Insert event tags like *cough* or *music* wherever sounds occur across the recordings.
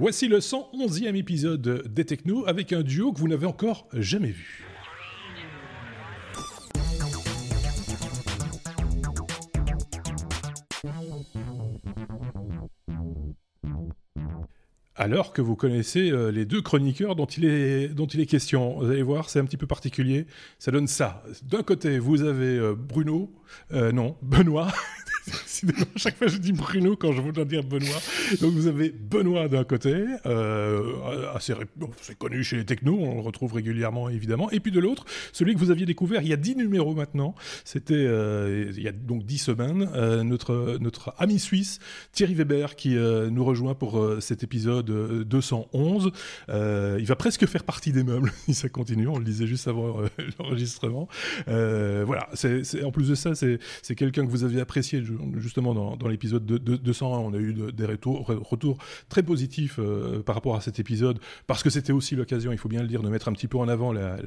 Voici le 111e épisode des Techno avec un duo que vous n'avez encore jamais vu. alors que vous connaissez euh, les deux chroniqueurs dont il, est, question. Vous allez voir, c'est un petit peu particulier. Ça donne ça. D'un côté, vous avez euh, Bruno, euh, non, Benoît, *laughs* *laughs* chaque fois je dis Bruno quand je voudrais dire Benoît. Donc vous avez Benoît d'un côté, euh, assez c'est connu chez les technos, on le retrouve régulièrement évidemment. Et puis de l'autre, celui que vous aviez découvert il y a 10 numéros maintenant, c'était euh, il y a donc 10 semaines, euh, notre, notre ami suisse Thierry Weber qui nous rejoint pour cet épisode 211. il va presque faire partie des meubles si *laughs* ça continue, on le disait juste avant l'enregistrement. voilà, en plus de ça, c'est quelqu'un que vous aviez apprécié justement dans, l'épisode de, de, 201, on a eu des retours, très positifs euh, par rapport à cet épisode, parce que c'était aussi l'occasion, il faut bien le dire, de mettre un petit peu en avant la,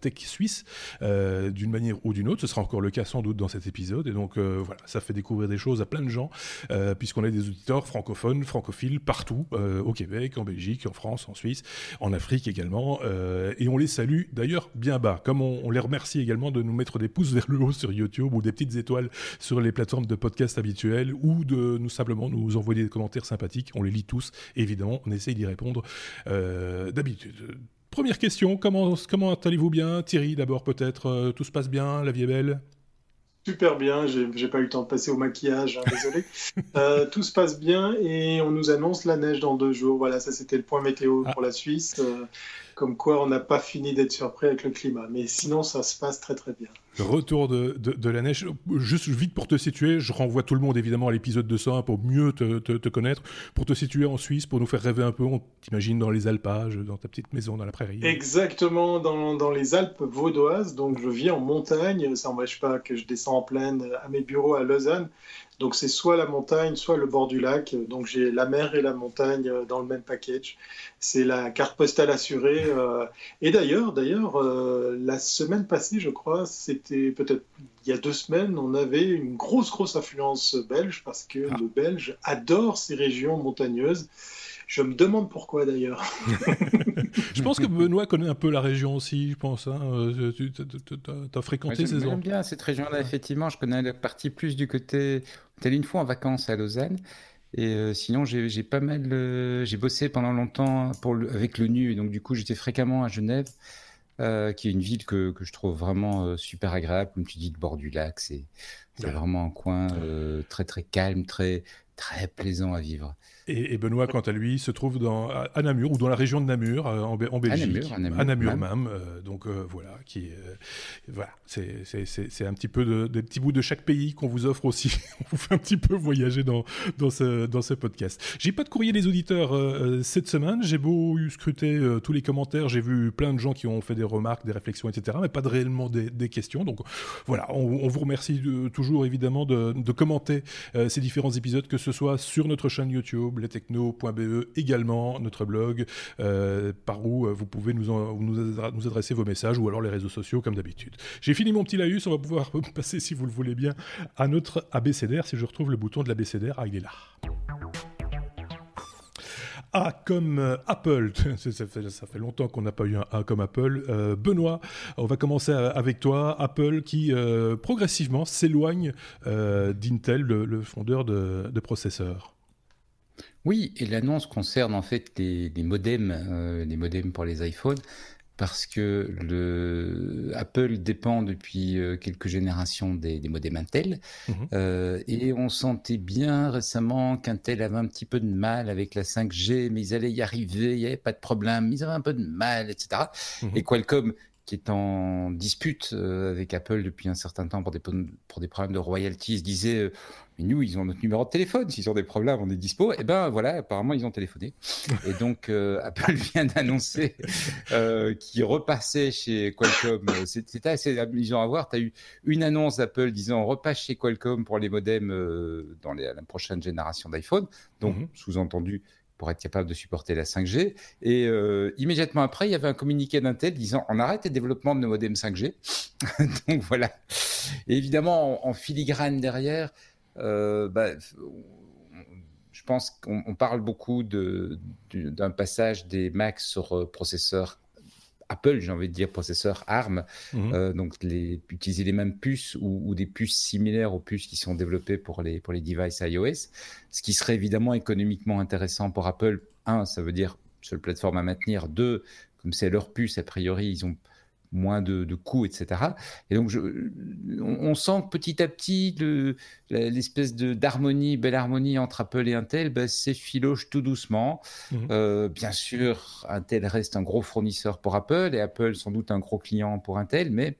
tech suisse euh, d'une manière ou d'une autre. Ce sera encore le cas sans doute dans cet épisode, et donc euh, voilà, ça fait découvrir des choses à plein de gens, puisqu'on a des auditeurs francophones, francophiles partout, au Québec, en Belgique, en France, en Suisse, en Afrique également, et on les salue d'ailleurs bien bas, comme on, on les remercie également de nous mettre des pouces vers le haut sur YouTube ou des petites étoiles sur les plateformes de podcast habituels ou de nous simplement nous envoyer des commentaires sympathiques. On les lit tous, évidemment, on essaye d'y répondre euh, d'habitude. Première question, comment, comment allez-vous bien? Thierry, d'abord peut-être, euh, tout se passe bien, la vie est belle? Super bien, j'ai pas eu le temps de passer au maquillage, hein, désolé. *laughs* euh, tout se passe bien et on nous annonce la neige dans deux jours. Voilà, ça c'était le point météo ah. pour la Suisse. Euh, comme quoi on n'a pas fini d'être surpris avec le climat. Mais sinon, ça se passe très très bien. Retour de, de, de, la neige. Juste vite pour te situer, je renvoie tout le monde évidemment à l'épisode 201 pour mieux te, te, te, connaître, pour te situer en Suisse, pour nous faire rêver un peu. On t'imagine dans les alpages, dans ta petite maison dans la prairie. Exactement, dans, dans les Alpes vaudoises. Donc je vis en montagne. Ça n'empêche pas que je descends en plaine à mes bureaux à Lausanne. Donc c'est soit la montagne, soit le bord du lac. Donc j'ai la mer et la montagne dans le même package. C'est la carte postale assurée. Euh, et d'ailleurs, d'ailleurs, euh, la semaine passée, je crois, c'était peut-être il y a deux semaines, on avait une grosse, grosse influence belge parce que ah. le Belge adore ces régions montagneuses. Je me demande pourquoi d'ailleurs. *laughs* je pense que Benoît connaît un peu la région aussi, je pense. Hein. Euh, tu as fréquenté ouais, ces zones. bien cette région-là, effectivement. Je connais la partie plus du côté. J'étais une fois en vacances à Lausanne. Et euh, sinon, j'ai pas mal. Euh, j'ai bossé pendant longtemps pour le, avec l'ONU. Et donc, du coup, j'étais fréquemment à Genève. Euh, qui est une ville que, que je trouve vraiment euh, super agréable, comme tu dis, de bord du lac. C'est ouais. vraiment un coin euh, très très calme, très très plaisant à vivre. Et, et, Benoît, quant à lui, se trouve dans, à Namur, ou dans la région de Namur, euh, en, en, Belgique. À Namur, à Namur, à Namur même. même euh, donc euh, voilà, qui, euh, voilà c'est un petit peu de, des petits bouts de chaque pays qu'on vous offre aussi. *laughs* On vous fait un petit peu voyager dans, dans, ce, dans ce podcast. J'ai pas de courrier des auditeurs euh, cette semaine. J'ai beau scruter tous les commentaires, j'ai vu plein de gens qui ont fait des remarques, des réflexions, etc., mais pas de réellement des, des questions. Donc voilà, on, on vous remercie de, toujours évidemment de, de commenter ces différents épisodes, que ce soit sur notre chaîne YouTube, lestechno.be également, notre blog, euh, par où vous pouvez nous, nous, adresser vos messages ou alors les réseaux sociaux comme d'habitude. J'ai fini mon petit laïus, on va pouvoir *laughs* passer, si vous le voulez bien, à notre abécédaire. Si je retrouve le bouton de l'abécédaire, ah, il est là. A comme euh, Apple. *laughs* Ça fait, longtemps qu'on n'a pas eu un A comme Apple. Euh, Benoît, on va commencer avec toi. Apple qui euh, progressivement s'éloigne euh, d'Intel, le, le, fondeur de, de processeurs. Oui, et l'annonce concerne en fait les, modems, euh, les modems pour les iPhones parce que le Apple dépend depuis euh, quelques générations des, des modems Intel mmh. euh, et on sentait bien récemment qu'Intel avait un petit peu de mal avec la 5G, mais ils allaient y arriver, il n'y avait pas de problème, ils avaient un peu de mal, etc. Mmh. Et Qualcomm qui est en dispute euh, avec Apple depuis un certain temps pour des, pour des problèmes de royalties, disait euh, mais nous, ils ont notre numéro de téléphone, s'ils ont des problèmes, on est dispo. Et eh ben voilà, apparemment, ils ont téléphoné. Et donc, euh, Apple *laughs* vient d'annoncer euh, qu'ils repassaient chez Qualcomm. C'était assez amusant à voir. Tu as eu une annonce d'Apple disant on repasse chez Qualcomm pour les modems euh, dans les, la prochaine génération d'iPhone. Donc, mm -hmm. sous-entendu, pour être capable de supporter la 5G. Et euh, immédiatement après, il y avait un communiqué d'Intel disant on arrête le développement de nos modems 5G. *laughs* Donc voilà. Et évidemment, en, filigrane derrière, euh, bah, je pense qu'on parle beaucoup d'un passage des Macs sur processeur Apple, j'ai envie de dire processeur ARM, mhm. euh, donc les, utiliser les mêmes puces ou, des puces similaires aux puces qui sont développées pour les, pour les devices iOS, ce qui serait évidemment économiquement intéressant pour Apple. Un, ça veut dire seule plateforme à maintenir. Deux, comme c'est leur puce, a priori, ils ont moins de, coûts, etc. Et donc, je, on, sent que petit à petit, l'espèce de d'harmonie, belle harmonie entre Apple et Intel, ben, s'effiloche tout doucement. Mhm. Euh, bien sûr, Intel reste un gros fournisseur pour Apple et Apple sans doute un gros client pour Intel, mais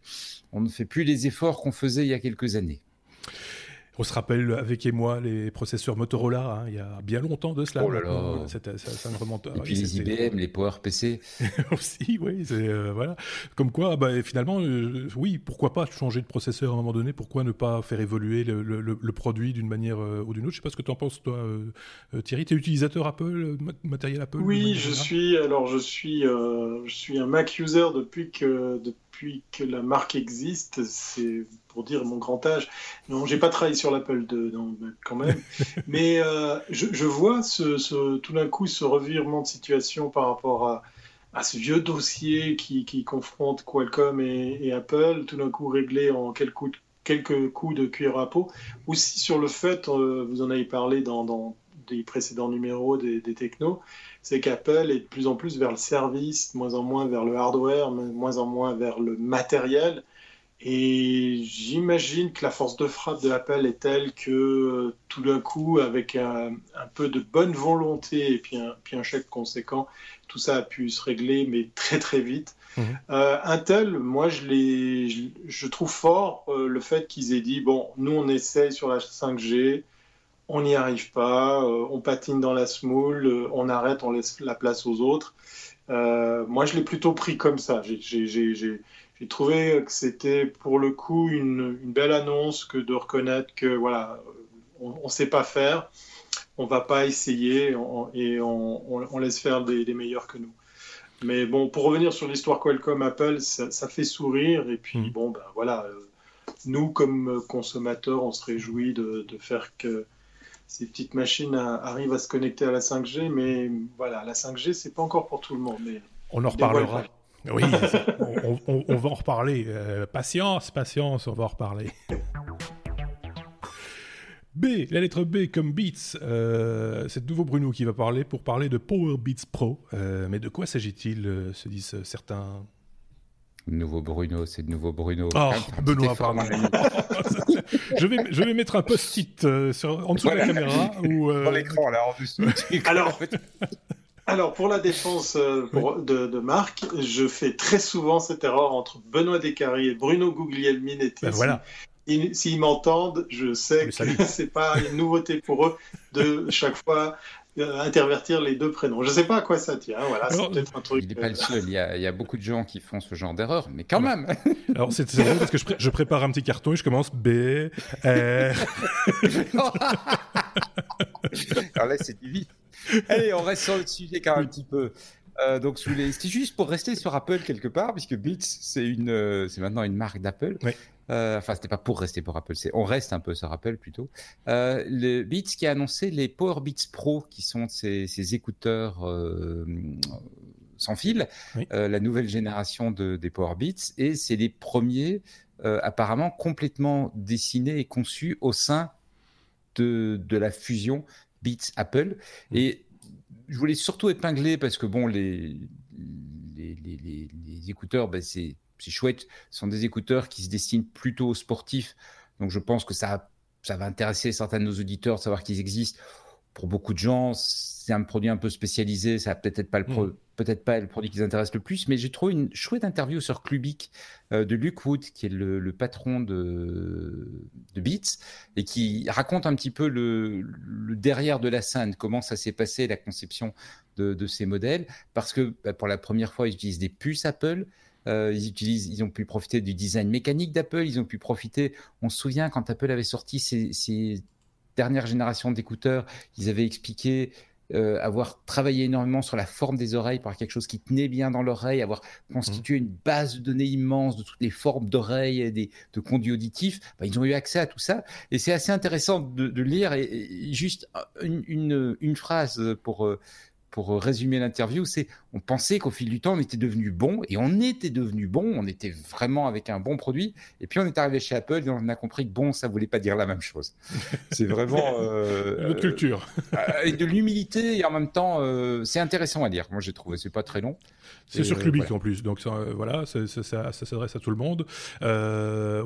on ne fait plus les efforts qu'on faisait il y a quelques années. On se rappelle avec et moi les processeurs Motorola, hein, il y a bien longtemps de cela. Oh là là. Ça, remonte. Et puis les IBM, les PowerPC. *laughs* aussi, oui, euh, voilà. Comme quoi, bah, finalement, euh, oui, pourquoi pas changer de processeur à un moment donné? Pourquoi ne pas faire évoluer le, produit d'une manière euh, ou d'une autre? Je sais pas ce que tu en penses, toi, Thierry. Tu es utilisateur Apple, matériel Apple Oui, je suis. Alors, je suis, je suis un Mac user depuis que depuis que la marque existe. C'est pour dire mon grand âge. Non, j'ai pas travaillé sur l'Apple 2, quand même. *laughs* Mais euh, je, vois ce, tout d'un coup ce revirement de situation par rapport à, à ce vieux dossier qui, qui confronte Qualcomm et, Apple, tout d'un coup réglé en quelques coups, de, quelques coups de cuir à peau. Aussi sur le fait, euh, vous en avez parlé dans, dans des précédents numéros des, des technos, c'est qu'Apple est de plus en plus vers le service, de moins en moins vers le hardware, de moins en moins vers le matériel. Et j'imagine que la force de frappe de Apple est telle que euh, tout d'un coup, avec un, peu de bonne volonté et puis un, puis un, chèque conséquent, tout ça a pu se régler, mais très très vite. Mhm. Euh, Intel, moi je, je, je trouve fort euh, le fait qu'ils aient dit, bon, nous on essaye sur la 5G, on n'y arrive pas, on patine dans la smoule, on arrête, on laisse la place aux autres. moi je l'ai plutôt pris comme ça. J'ai trouvé que c'était pour le coup une, belle annonce que de reconnaître que voilà, on ne sait pas faire, on va pas essayer et on, laisse faire des, meilleurs que nous. Mais bon, pour revenir sur l'histoire Qualcomm Apple, ça, fait sourire et puis mm. bon ben voilà, euh, nous comme consommateurs, on se réjouit de, faire que ces petites machines arrivent à se connecter à la 5G, mais voilà, la 5G c'est pas encore pour tout le monde. Mais on en reparlera. Oui, *laughs* on, va en reparler. Euh, patience, patience, on va en reparler. B, la lettre B comme Beats. Euh, c'est de nouveau Bruno qui va parler pour parler de Power Beats Pro. Euh, mais de quoi s'agit-il, se disent certains Nouveau Bruno, c'est de nouveau Bruno. Oh, Benoît, pardon. *laughs* je, vais, je vais mettre un post-it en dessous de la caméra. Ou, Dans l'écran, là, en dessous. *laughs* Alors, alors, pour la défense euh, de, Marc, je fais très souvent cette erreur entre Benoît Descaries et Bruno Guglielminetti. Ben voilà. S'ils m'entendent, je sais que ce n'est *laughs* pas une nouveauté pour eux de chaque fois euh, intervertir les deux prénoms. Je ne sais pas à quoi ça tient. Voilà, c'est peut-être un truc. Il n'est pas le euh, seul. Il y, a, beaucoup de gens qui font ce genre d'erreur, mais quand même. *laughs* Alors c'est vrai parce que je, prépare un petit carton et je commence B R. *laughs* Alors là, c'est du Allez, on reste sur le sujet quand même un petit peu. Euh, donc, sous les... juste pour rester sur Apple quelque part, puisque Beats, c'est une, euh, c'est maintenant une marque d'Apple. Oui. Euh, enfin, c'était pas pour rester pour Apple, c'est on reste un peu sur Apple plutôt. Euh, le Beats qui a annoncé les Power Beats Pro, qui sont ces, ces écouteurs sans fil, la nouvelle génération de, des Power Beats, et c'est les premiers apparemment complètement dessinés et conçus au sein de, de la fusion Beats Apple. Mm. Et je voulais surtout épingler parce que bon, les, les, les, les écouteurs, ben c'est chouette. Ce sont des écouteurs qui se destinent plutôt aux sportifs. Donc je pense que ça, ça va intéresser certains de nos auditeurs de savoir qu'ils existent. Pour beaucoup de gens, c'est un produit un peu spécialisé. Ça va peut-être pas le mm peut-être pas le produit qui les intéresse le plus, mais j'ai trouvé une chouette interview sur Clubic euh, de Luke Wood, qui est le, patron de, Beats, et qui raconte un petit peu le, derrière de la scène, comment ça s'est passé, la conception de, ces modèles, parce que bah, pour la première fois, ils utilisent des puces Apple. Euh, ils utilisent, ils ont pu profiter du design mécanique d'Apple. Ils ont pu profiter. On se souvient quand Apple avait sorti ses, ses dernières générations d'écouteurs, ils avaient expliqué euh, avoir travaillé énormément sur la forme des oreilles par quelque chose qui tenait bien dans l'oreille, avoir constitué une base de données immense de toutes les formes d'oreilles et des, de conduits auditifs. Bah, ils ont eu accès à tout ça. Et c'est assez intéressant de, de lire. Et, juste une, une, une, phrase pour, euh, pour résumer l'interview, c'est on pensait qu'au fil du temps, on était devenu bon, et on était devenu bon, on était vraiment avec un bon produit, et puis on est arrivé chez Apple et on a compris que bon, ça voulait pas dire la même chose. C'est vraiment... *laughs* Euh, Notre culture. Euh, et de l'humilité, et en même temps, euh, c'est intéressant à lire. Moi, j'ai trouvé, c'est pas très long. C'est sur Clubic en plus, donc ça, voilà, ça, ça, s'adresse à tout le monde.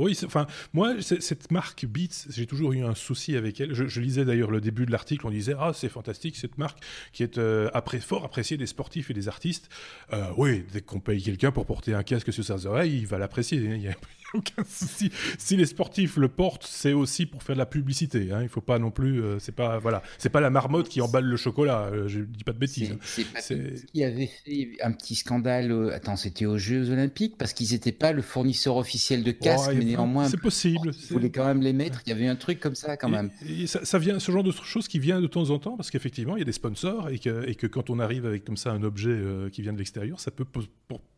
oui, enfin, moi, cette marque Beats, j'ai toujours eu un souci avec elle. Je, lisais d'ailleurs le début de l'article, on disait, ah, c'est fantastique, cette marque qui est après, fort appréciée des sportifs et des artiste, euh, oui, dès qu'on paye quelqu'un pour porter un casque sur ses oreilles, il va l'apprécier. Il n'y a, *laughs* aucun souci. Si les sportifs le portent, c'est aussi pour faire de la publicité. Hein. Il faut pas non plus. Euh, c'est pas voilà, c'est pas la marmotte qui emballe le chocolat. Euh, je dis pas de bêtises. C'est hein. qui avait fait un petit scandale. attends, c'était aux Jeux Olympiques parce qu'ils n'étaient pas le fournisseur officiel de casques, mais néanmoins. C'est possible. Ils voulaient quand même les mettre. Il y avait un truc comme ça quand même. ça, vient, ce genre de choses qui vient de temps en temps parce qu'effectivement, il y a des sponsors et que, et que quand on arrive avec comme ça un objet qui vient de l'extérieur, ça peut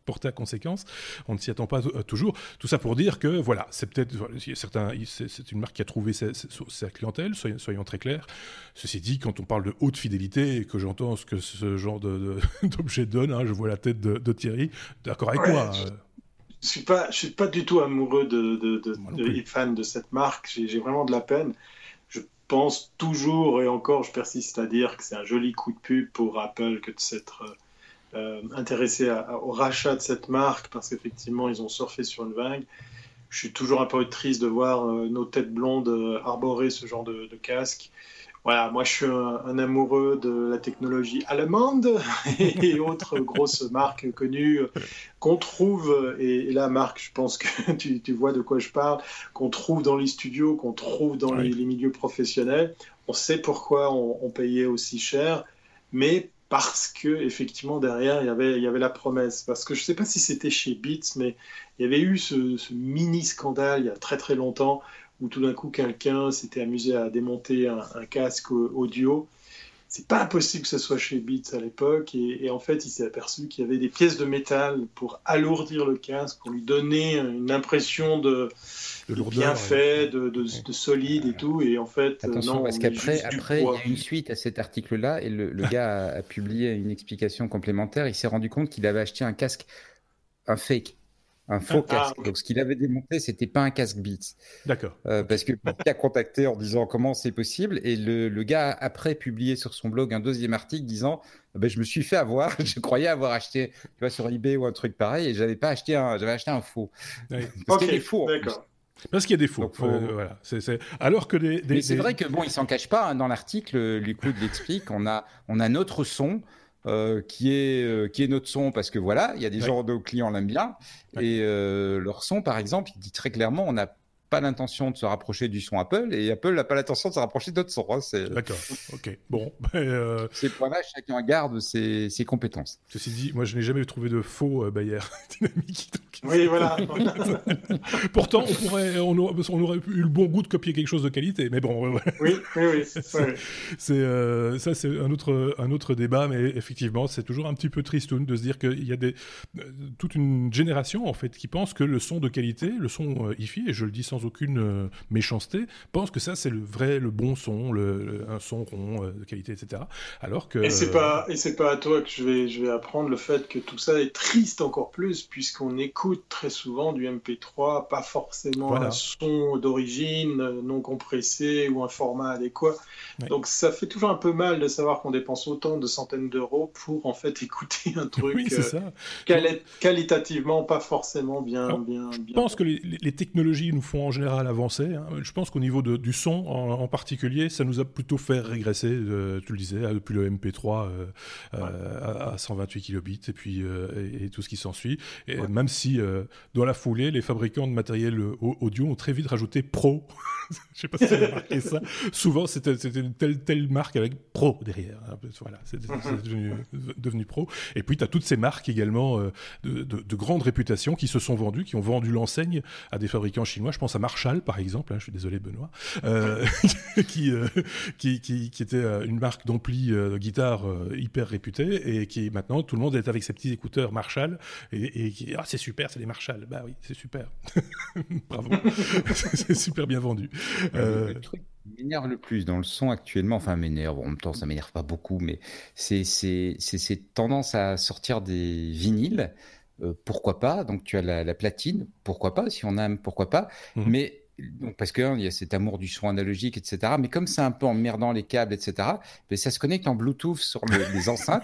porter à conséquence. On ne s'y attend pas euh, toujours. Tout ça pour dire que voilà, c'est peut-être certains, c'est une marque qui a trouvé sa, clientèle. Soyons, très clairs. Ceci dit, quand on parle de haute fidélité et que j'entends ce que ce genre *laughs* d'objet donne, hein, je vois la tête de, Thierry. D'accord avec moi. Je... Euh. Je suis pas, je suis pas du tout amoureux de, de, de, fan de cette marque. J'ai vraiment de la peine. Je pense toujours et encore, je persiste à dire que c'est un joli coup de pub pour Apple que de s'être euh, euh, intéressé au rachat de cette marque parce qu'effectivement, ils ont surfé sur une vague. Je suis toujours un peu triste de voir euh, nos têtes blondes arborer ce genre de, casque. Voilà, moi je suis un, amoureux de la technologie allemande *laughs* et, autres grosses marques connues qu'on trouve, et, là Marc, je pense que *laughs* tu, vois de quoi je parle, qu'on trouve dans les studios, qu'on trouve dans les, milieux professionnels. On sait pourquoi on, on payait aussi cher, mais parce que effectivement derrière il y avait, il y avait la promesse. Parce que je ne sais pas si c'était chez Beats, mais il y avait eu ce, ce, mini scandale il y a très très longtemps où tout d'un coup quelqu'un s'était amusé à démonter un, un casque audio c'est pas impossible que ce soit chez Beats à l'époque. Et, en fait, il s'est aperçu qu'il y avait des pièces de métal pour alourdir le casque, pour lui donner une impression de, bien fait, de, de, solide et tout. Et en fait, attention, parce qu'après, après, il y a une suite à cet article-là, et le, gars a, a, publié une explication complémentaire. Il s'est rendu compte qu'il avait acheté un casque, un fake un faux ah, casque. Donc, ce qu'il avait démonté, c'était pas un casque Beats. D'accord. Euh, parce que il a contacté en disant comment c'est possible, et le, le, gars a après publié sur son blog un deuxième article disant ah ben, je me suis fait avoir, *laughs* je croyais avoir acheté, tu vois, sur eBay ou un truc pareil, et j'avais pas acheté un, j'avais acheté un faux. *laughs* Parce qu'il y a des faux. D'accord. Parce qu'il y a des faux. Euh, voilà. Alors que des, Mais c'est vrai que bon, il s'en cache pas. Hein, dans l'article, Lucud l'explique. On a, on a notre son. Euh, qui est euh, qui est notre son parce que voilà, il y a des gens de clients l'aiment bien. Et euh, leur son par exemple, il dit très clairement on a pas l'intention de se rapprocher du son Apple et Apple n'a pas l'intention de se rapprocher d'autres sons. Hein, D'accord, ok. Bon. *laughs* Euh... Ces points-là, chacun garde ses, ses, compétences. Ceci dit, moi je n'ai jamais trouvé de faux euh, Bayer *laughs* dynamique. Oui, voilà. *laughs* Pourtant, on, pourrait, on, aurait, eu le bon goût de copier quelque chose de qualité, mais bon. oui, oui, oui. C'est, euh, ça, c'est un autre, un autre débat, mais effectivement, c'est toujours un petit peu tristoun de se dire qu'il y a des, euh, toute une génération en fait qui pense que le son de qualité, le son hi-fi, et je le dis sans aucune euh, méchanceté, pense que ça c'est le vrai, le bon son, le, un son rond euh, de qualité, etc. Alors que et c'est pas et c'est pas à toi que je vais je vais apprendre le fait que tout ça est triste encore plus puisqu'on écoute très souvent du MP3, pas forcément un son d'origine euh, non compressé ou un format adéquat. Donc ça fait toujours un peu mal de savoir qu'on dépense autant de centaines d'euros pour en fait *laughs* écouter un truc qualitativement pas forcément bien, bien, Je pense que les, les technologies nous font en général avancé. Hein. Je pense qu'au niveau de, du son en, particulier, ça nous a plutôt fait régresser, euh, tu le disais, depuis le MP3 euh, euh, à, 128 kilobits et puis et, tout ce qui s'ensuit. Et même si dans la foulée, les fabricants de matériel audio ont très vite rajouté Pro. *laughs* Je sais pas si tu as remarqué ça. Souvent, c'était une telle, telle marque avec Pro derrière. Hein. Voilà, c'est devenu, devenu, Pro. Et puis, tu as toutes ces marques également de, de, de, grande réputation qui se sont vendues, qui ont vendu l'enseigne à des fabricants chinois. Je pense à Marshall, par exemple, hein, je suis désolé Benoît, *laughs* *laughs* qui, qui, qui, qui, était une marque d'ampli de guitare hyper réputée et qui maintenant tout le monde est avec ses petits écouteurs Marshall et, qui ah c'est super, c'est des Marshall, bah oui c'est super, *laughs* bravo, c'est super bien vendu. Le truc qui m'énerve le plus dans le son actuellement, enfin m'énerve, en même temps ça m'énerve pas beaucoup, mais c'est cette tendance à sortir des vinyles. euh, pourquoi pas? Donc tu as la, platine, pourquoi pas? Si on aime, pourquoi pas? Mmh. Mais parce qu'il hein, y a cet amour du son analogique, etc. Mais comme c'est un peu emmerdant les câbles, etc., mais ça se connecte en Bluetooth sur les *laughs* enceintes.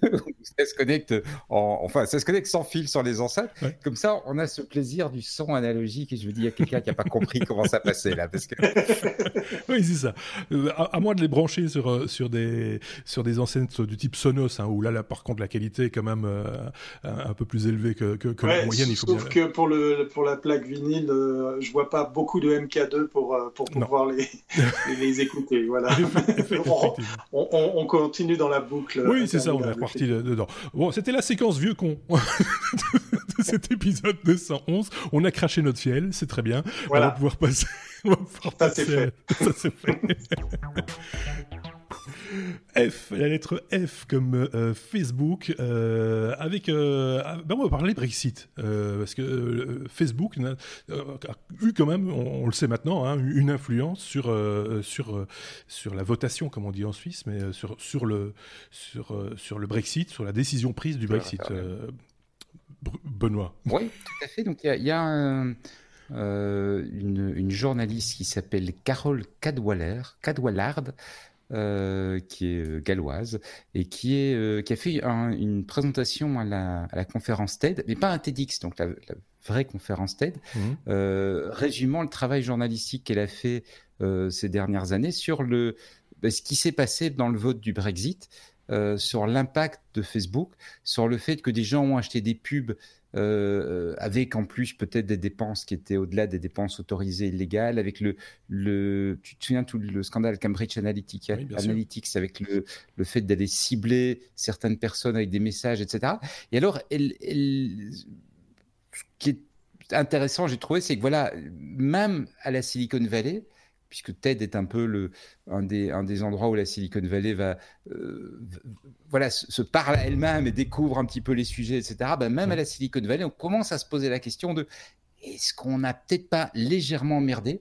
*laughs* ça se connecte en, enfin, ça se connecte sans fil sur les enceintes. Comme ça, on a ce plaisir du son analogique. Et je me dis, il y a quelqu'un qui n'a pas compris comment ça passait là, parce que. *laughs* oui, c'est ça. Euh, à, moins de les brancher sur euh, sur des sur des enceintes du type Sonos, hein, où là, là, par contre, la qualité est quand même euh, un, peu plus élevée que, que, la moyenne. Il faut sauf que pour le pour la plaque vinyle, je vois pas beaucoup de MK2 pour, euh, pour pouvoir les, *laughs* les, écouter. Voilà. *laughs* on, on, continue dans la boucle. Oui, c'est ça, on est reparti dedans. Bon, c'était la séquence vieux con *laughs* de cet épisode 211. On a craché notre fiel, c'est très bien. On va pouvoir passer. On va pouvoir ça, c'est fait. Ça, c'est fait. F, la lettre F comme euh, Facebook, euh, avec, euh, ah, ben on va parler Brexit, parce que Facebook a, eu quand même, on, le sait maintenant, hein, une influence sur, sur, sur la votation, comme on dit en Suisse, mais sur, sur, le, sur, sur le Brexit, sur la décision prise du Brexit. Benoît. Oui, tout à fait. Donc il y a, une, une, journaliste qui s'appelle Carole Cadwaller, Cadwallard, euh, qui est euh, galloise et qui, est, euh, qui a fait une présentation à la, à la, conférence TED, mais pas un TEDx, donc la, vraie conférence TED, mmh. résumant le travail journalistique qu'elle a fait ces dernières années sur le, bah, ce qui s'est passé dans le vote du Brexit, sur l'impact de Facebook, sur le fait que des gens ont acheté des pubs euh, avec en plus peut-être des dépenses qui étaient au-delà des dépenses autorisées illégales, avec le, le tu te souviens tout le scandale Cambridge Analytica, Analytics, avec le, le fait d'aller cibler certaines personnes avec des messages, etc. Et alors, elle, elle, ce qui est intéressant, j'ai trouvé, c'est que voilà, même à la Silicon Valley, puisque TED est un peu le, un, des, un des endroits où la Silicon Valley va, euh, voilà, se, parle à elle-même et découvre un petit peu les sujets, etc. Ben, même à la Silicon Valley, on commence à se poser la question de est-ce qu'on n'a peut-être pas légèrement merdé?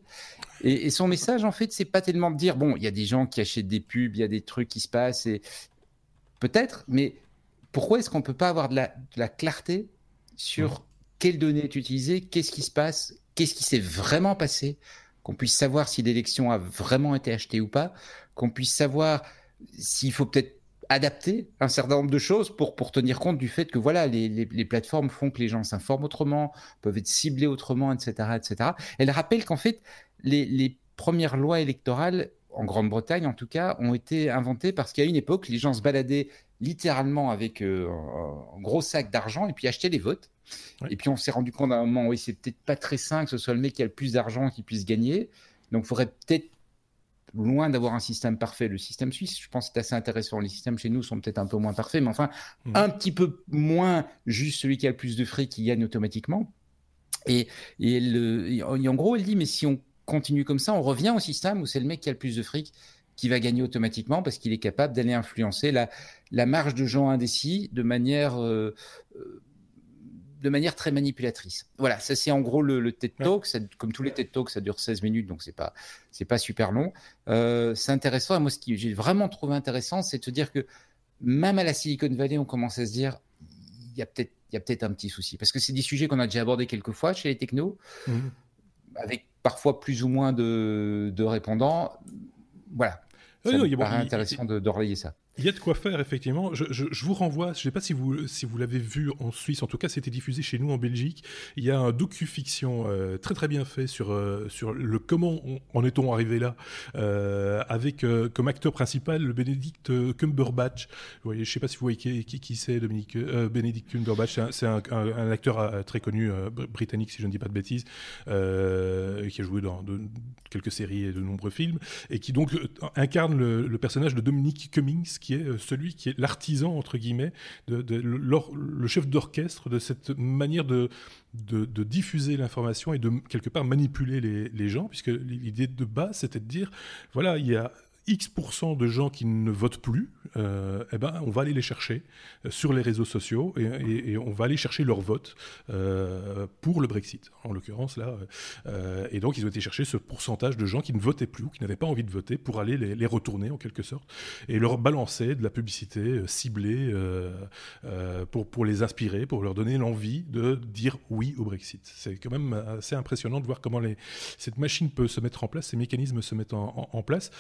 Et, son message, en fait, c'est pas tellement de dire bon, il y a des gens qui achètent des pubs, il y a des trucs qui se passent, et peut-être, mais pourquoi est-ce qu'on peut pas avoir de la, de la clarté sur quelles données utiliser, qu'est-ce qui se passe, qu'est-ce qui s'est vraiment passé qu'on puisse savoir si l'élection a vraiment été achetée ou pas, qu'on puisse savoir s'il faut peut-être adapter un certain nombre de choses pour, pour tenir compte du fait que voilà les, les, plateformes font que les gens s'informent autrement, peuvent être ciblés autrement, etc. etc. Elle rappelle qu'en fait, les, les premières lois électorales, en Grande-Bretagne en tout cas, ont été inventées parce qu'à une époque, les gens se baladaient littéralement avec euh, un gros sac d'argent et puis achetaient les votes. Et puis on s'est rendu compte à un moment, oui, c'est peut-être pas très sain que ce soit le mec qui a le plus d'argent qui puisse gagner. Donc il faudrait peut-être loin d'avoir un système parfait. Le système suisse, je pense, c'est assez intéressant. Les systèmes chez nous sont peut-être un peu moins parfaits, mais enfin, mmh. un petit peu moins juste celui qui a le plus de fric qui gagne automatiquement. Et, et, le, en gros, elle dit, mais si on continue comme ça, on revient au système où c'est le mec qui a le plus de fric qui va gagner automatiquement parce qu'il est capable d'aller influencer la, la marge de gens indécis de manière euh, euh, de manière très manipulatrice. Voilà, ça c'est en gros le, TED Talk. comme tous les TED Talks, ça dure 16 minutes, donc c'est pas c'est pas super long. Euh, c'est intéressant. Et moi, ce que j'ai vraiment trouvé intéressant, c'est de se dire que même à la Silicon Valley, on commence à se dire il y a peut-être il y a peut-être un petit souci parce que c'est des sujets qu'on a déjà abordés quelques fois chez les technos, mmh. Avec parfois plus ou moins de, de répondants. Voilà. Ça me paraît intéressant de, de relayer ça. Il y a de quoi faire, effectivement. Je, vous renvoie, je ne sais pas si vous, si vous l'avez vu en Suisse, en tout cas, c'était diffusé chez nous en Belgique. Il y a un docu-fiction euh, très très bien fait sur, euh, sur le comment en est-on arrivé là, euh, avec comme acteur principal le Benedict Cumberbatch. Je ne sais pas si vous voyez qui, qui, c'est, Dominique, Benedict Cumberbatch. C'est un, acteur très connu britannique, si je ne dis pas de bêtises, qui a joué dans quelques séries et de nombreux films, et qui donc incarne le, le personnage de Dominique Cummings, qui est celui qui est l'artisan, entre guillemets, le chef d'orchestre de cette manière de, de, diffuser l'information et de quelque part manipuler les, les gens, puisque l'idée de base, c'était de dire, voilà, il y a X% de gens qui ne votent plus, euh, eh ben, on va aller les chercher euh, sur les réseaux sociaux et, on va aller chercher leur vote euh, pour le Brexit, en l'occurrence là. et donc, ils ont été chercher ce pourcentage de gens qui ne votaient plus ou qui n'avaient pas envie de voter pour aller les, retourner en quelque sorte et leur balancer de la publicité ciblée pour, les inspirer, pour leur donner l'envie de dire oui au Brexit. C'est quand même assez impressionnant de voir comment cette machine peut se mettre en place, ces mécanismes se mettent en, place.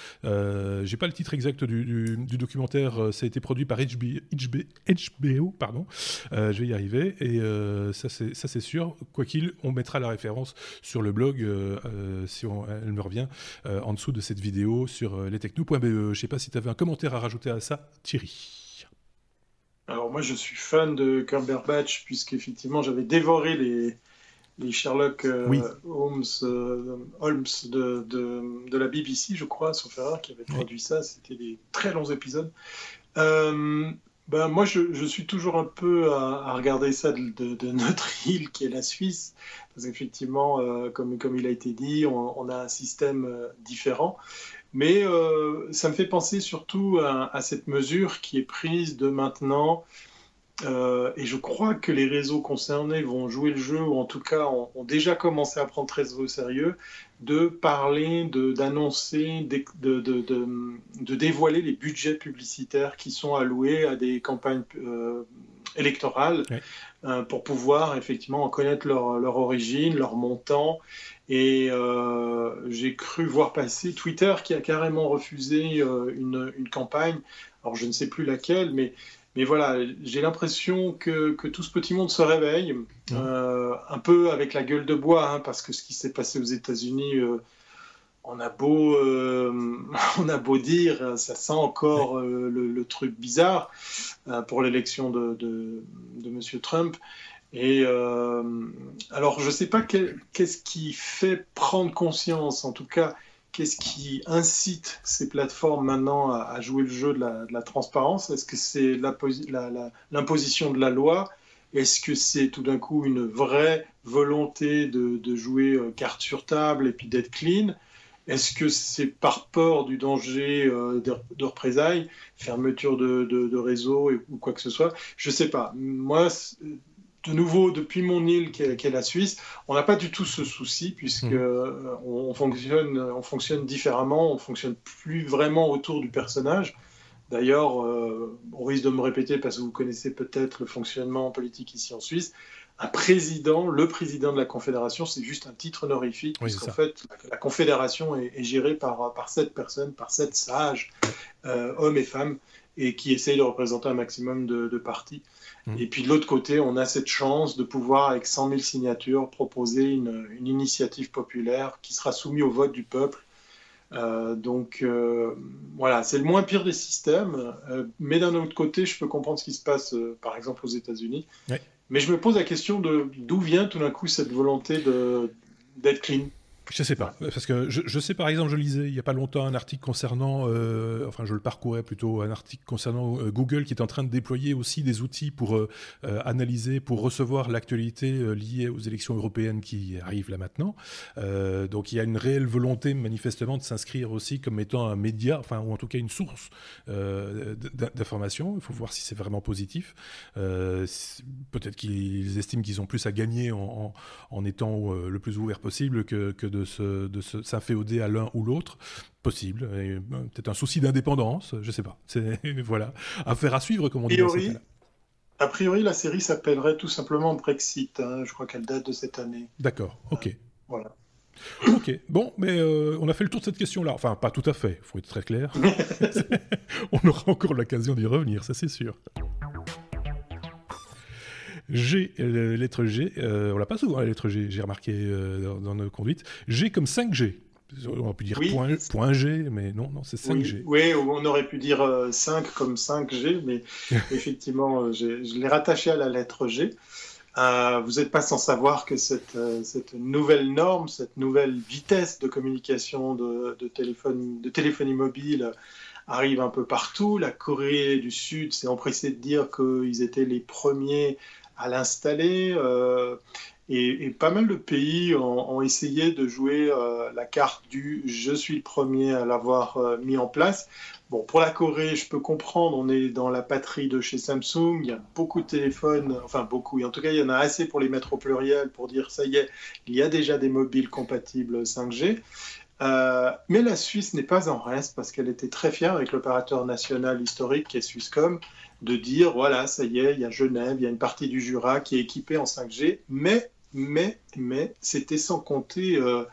J'ai pas le titre exact du, documentaire. Euh, ça a été produit par HBO, pardon. Euh, je vais y arriver. Et ça, c'est sûr. Quoi qu'il, on mettra la référence sur le blog si elle me revient en dessous de cette vidéo sur lestechno.be. Je sais pas si tu avais un commentaire à rajouter à ça, Thierry. Alors moi, je suis fan de Cumberbatch puisqu'effectivement, j'avais dévoré les les Sherlock euh, Holmes, euh, Holmes de, de, la BBC, je crois, sauf erreur, qui avait produit ça. C'était des très longs épisodes. Euh, ben, moi, je, je, suis toujours un peu à, regarder ça de, de, notre *laughs* île, qui est la Suisse, parce qu'effectivement, comme, comme il a été dit, on, on a un système différent. Mais ça me fait penser surtout à, à, cette mesure qui est prise de maintenant euh, et je crois que les réseaux concernés vont jouer le jeu, ou en tout cas ont, déjà commencé à prendre très au sérieux, de parler, d'annoncer, de, de, de, dévoiler les budgets publicitaires qui sont alloués à des campagnes euh, électorales euh, pour pouvoir effectivement en connaître leur, leur origine, leur montant. Et j'ai cru voir passer Twitter qui a carrément refusé une, une campagne alors je ne sais plus laquelle, mais mais voilà, j'ai l'impression que, que, tout ce petit monde se réveille, euh, un peu avec la gueule de bois, hein, parce que ce qui s'est passé aux États-Unis, euh, on, a beau, euh, *laughs* on a beau dire, ça sent encore le, truc bizarre pour l'élection de, de, de M. Trump. Et alors, je ne sais pas qu'est-ce qui fait prendre conscience, en tout cas, Qu'est-ce qui incite ces plateformes maintenant à, jouer le jeu de la, transparence? Est-ce que c'est l'imposition de la loi? Est-ce que c'est tout d'un coup une vraie volonté de, jouer euh, carte sur table et puis d'être clean? Est-ce que c'est par peur du danger euh, de, représailles, fermeture de, de, réseau ou quoi que ce soit? Je ne sais pas. Moi, de nouveau, depuis mon île qui est, la Suisse, on n'a pas du tout ce souci puisque mmh. euh, on, fonctionne, on fonctionne différemment, on fonctionne plus vraiment autour du personnage. D'ailleurs, euh, on risque de me répéter parce que vous connaissez peut-être le fonctionnement politique ici en Suisse. Un président, le président de la Confédération, c'est juste un titre honorifique, oui, puisqu'en fait, la Confédération est, gérée par, par sept personnes, par sept sages, euh, hommes et femmes, et qui essayent de représenter un maximum de, de partis. Mm. Et puis de l'autre côté, on a cette chance de pouvoir, avec 100 000 signatures, proposer une, initiative populaire qui sera soumise au vote du peuple. Euh, donc euh, voilà, c'est le moins pire des systèmes. Euh, mais d'un autre côté, je peux comprendre ce qui se passe, par exemple, aux États-Unis. Mais je me pose la question de d'où vient tout d'un coup cette volonté d'être clean. Je sais pas, parce que je, sais par exemple, je lisais il y a pas longtemps un article concernant, euh, enfin je le parcourais plutôt, un article concernant euh, Google qui est en train de déployer aussi des outils pour euh, analyser, pour recevoir l'actualité liée aux élections européennes qui arrivent là maintenant. donc il y a une réelle volonté manifestement de s'inscrire aussi comme étant un média, enfin ou en tout cas une source d'information. Il faut voir si c'est vraiment positif. Peut-être qu'ils estiment qu'ils ont plus à gagner en, en, étant le plus ouvert possible que, que de de s'inféoder à l'un ou l'autre possible. Euh, peut-être un souci d'indépendance, je sais pas. C'est *laughs* voilà, affaire à suivre, comme on dit. a priori, la série s'appellerait tout simplement Brexit. Hein. Je crois qu'elle date de cette année. D'accord. Ok. Euh, voilà. *coughs* Ok, bon, mais euh, on a fait le tour de cette question-là. Enfin, pas tout à fait, il faut être très clair. *laughs* *laughs* on aura encore l'occasion d'y revenir, ça c'est sûr. G, euh, lettre G, euh, on l'a pas souvent la lettre G, j'ai remarqué euh, dans, nos conduites. G comme 5G. On aurait pu dire point, G, mais non, non, c'est 5G. Oui, on aurait pu dire 5 comme 5G, mais *laughs* effectivement, je l'ai rattaché à la lettre G. vous n'êtes pas sans savoir que cette, cette, nouvelle norme, cette nouvelle vitesse de communication de, téléphone, de téléphonie mobile arrive un peu partout. La Corée du Sud s'est empressée de dire qu'ils étaient les premiers à l'installer. Euh, et, pas mal de pays ont, essayé de jouer euh, la carte du je suis le premier à l'avoir euh, mis en place. Bon, pour la Corée, je peux comprendre, on est dans la patrie de chez Samsung, il y a beaucoup de téléphones, enfin beaucoup, et en tout cas il y en a assez pour les mettre au pluriel pour dire ça y est, il y a déjà des mobiles compatibles 5G. Euh, mais la Suisse n'est pas en reste parce qu'elle était très fière avec l'opérateur national historique qui est Swisscom de dire voilà, ça y est, il y a Genève, il y a une partie du Jura qui est équipée en 5G, mais mais, mais, c'était sans compter euh,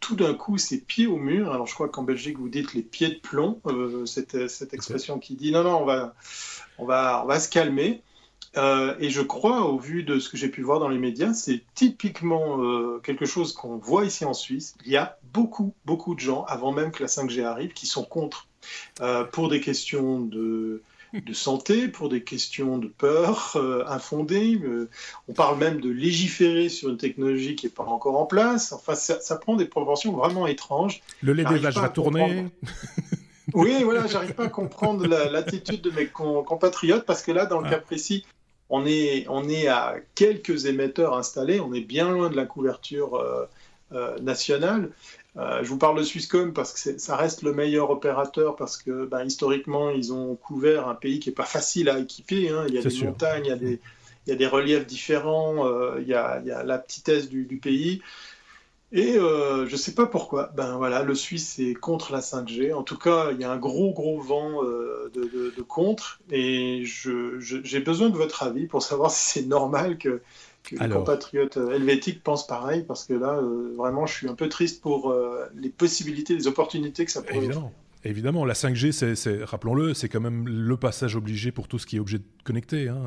tout d'un coup ses pieds au mur. Alors je crois qu'en Belgique vous dites les pieds de plomb, euh, cette, cette, expression qui dit non, non, on va, on va, on va se calmer. Euh, et je crois, au vu de ce que j'ai pu voir dans les médias, c'est typiquement quelque chose qu'on voit ici en Suisse. Il y a beaucoup, beaucoup de gens, avant même que la 5G arrive, qui sont contre. pour des questions de, de santé, pour des questions de peur euh, infondées. Euh, on parle même de légiférer sur une technologie qui n'est pas encore en place. Enfin, ça, prend des proportions vraiment étranges. Le lait des vaches va tourner. *laughs* oui, voilà, j'arrive pas à comprendre l'attitude de mes compatriotes parce que là, dans le ah. cas précis, on est, on est à quelques émetteurs installés, on est bien loin de la couverture euh, nationale. Euh, je vous parle de Swisscom parce que ça reste le meilleur opérateur parce que ben, historiquement, ils ont couvert un pays qui n'est pas facile à équiper. Hein. Il y a des montagnes, il y a des, il y a des reliefs différents, euh, il, y a, il, y a, la petitesse du, pays. Et euh, je ne sais pas pourquoi. Ben voilà, le Suisse est contre la 5G. En tout cas, il y a un gros gros vent de, de, de, contre. Et j'ai besoin de votre avis pour savoir *laughs* si c'est normal que que les compatriotes euh, helvétiques pensent pareil, parce que là, euh, vraiment, je suis un peu triste pour euh, les possibilités, les opportunités que ça pourrait Évidemment. Évidemment, la 5G, c'est, rappelons-le, c'est quand même le passage obligé pour tout ce qui est objet connecté. Hein.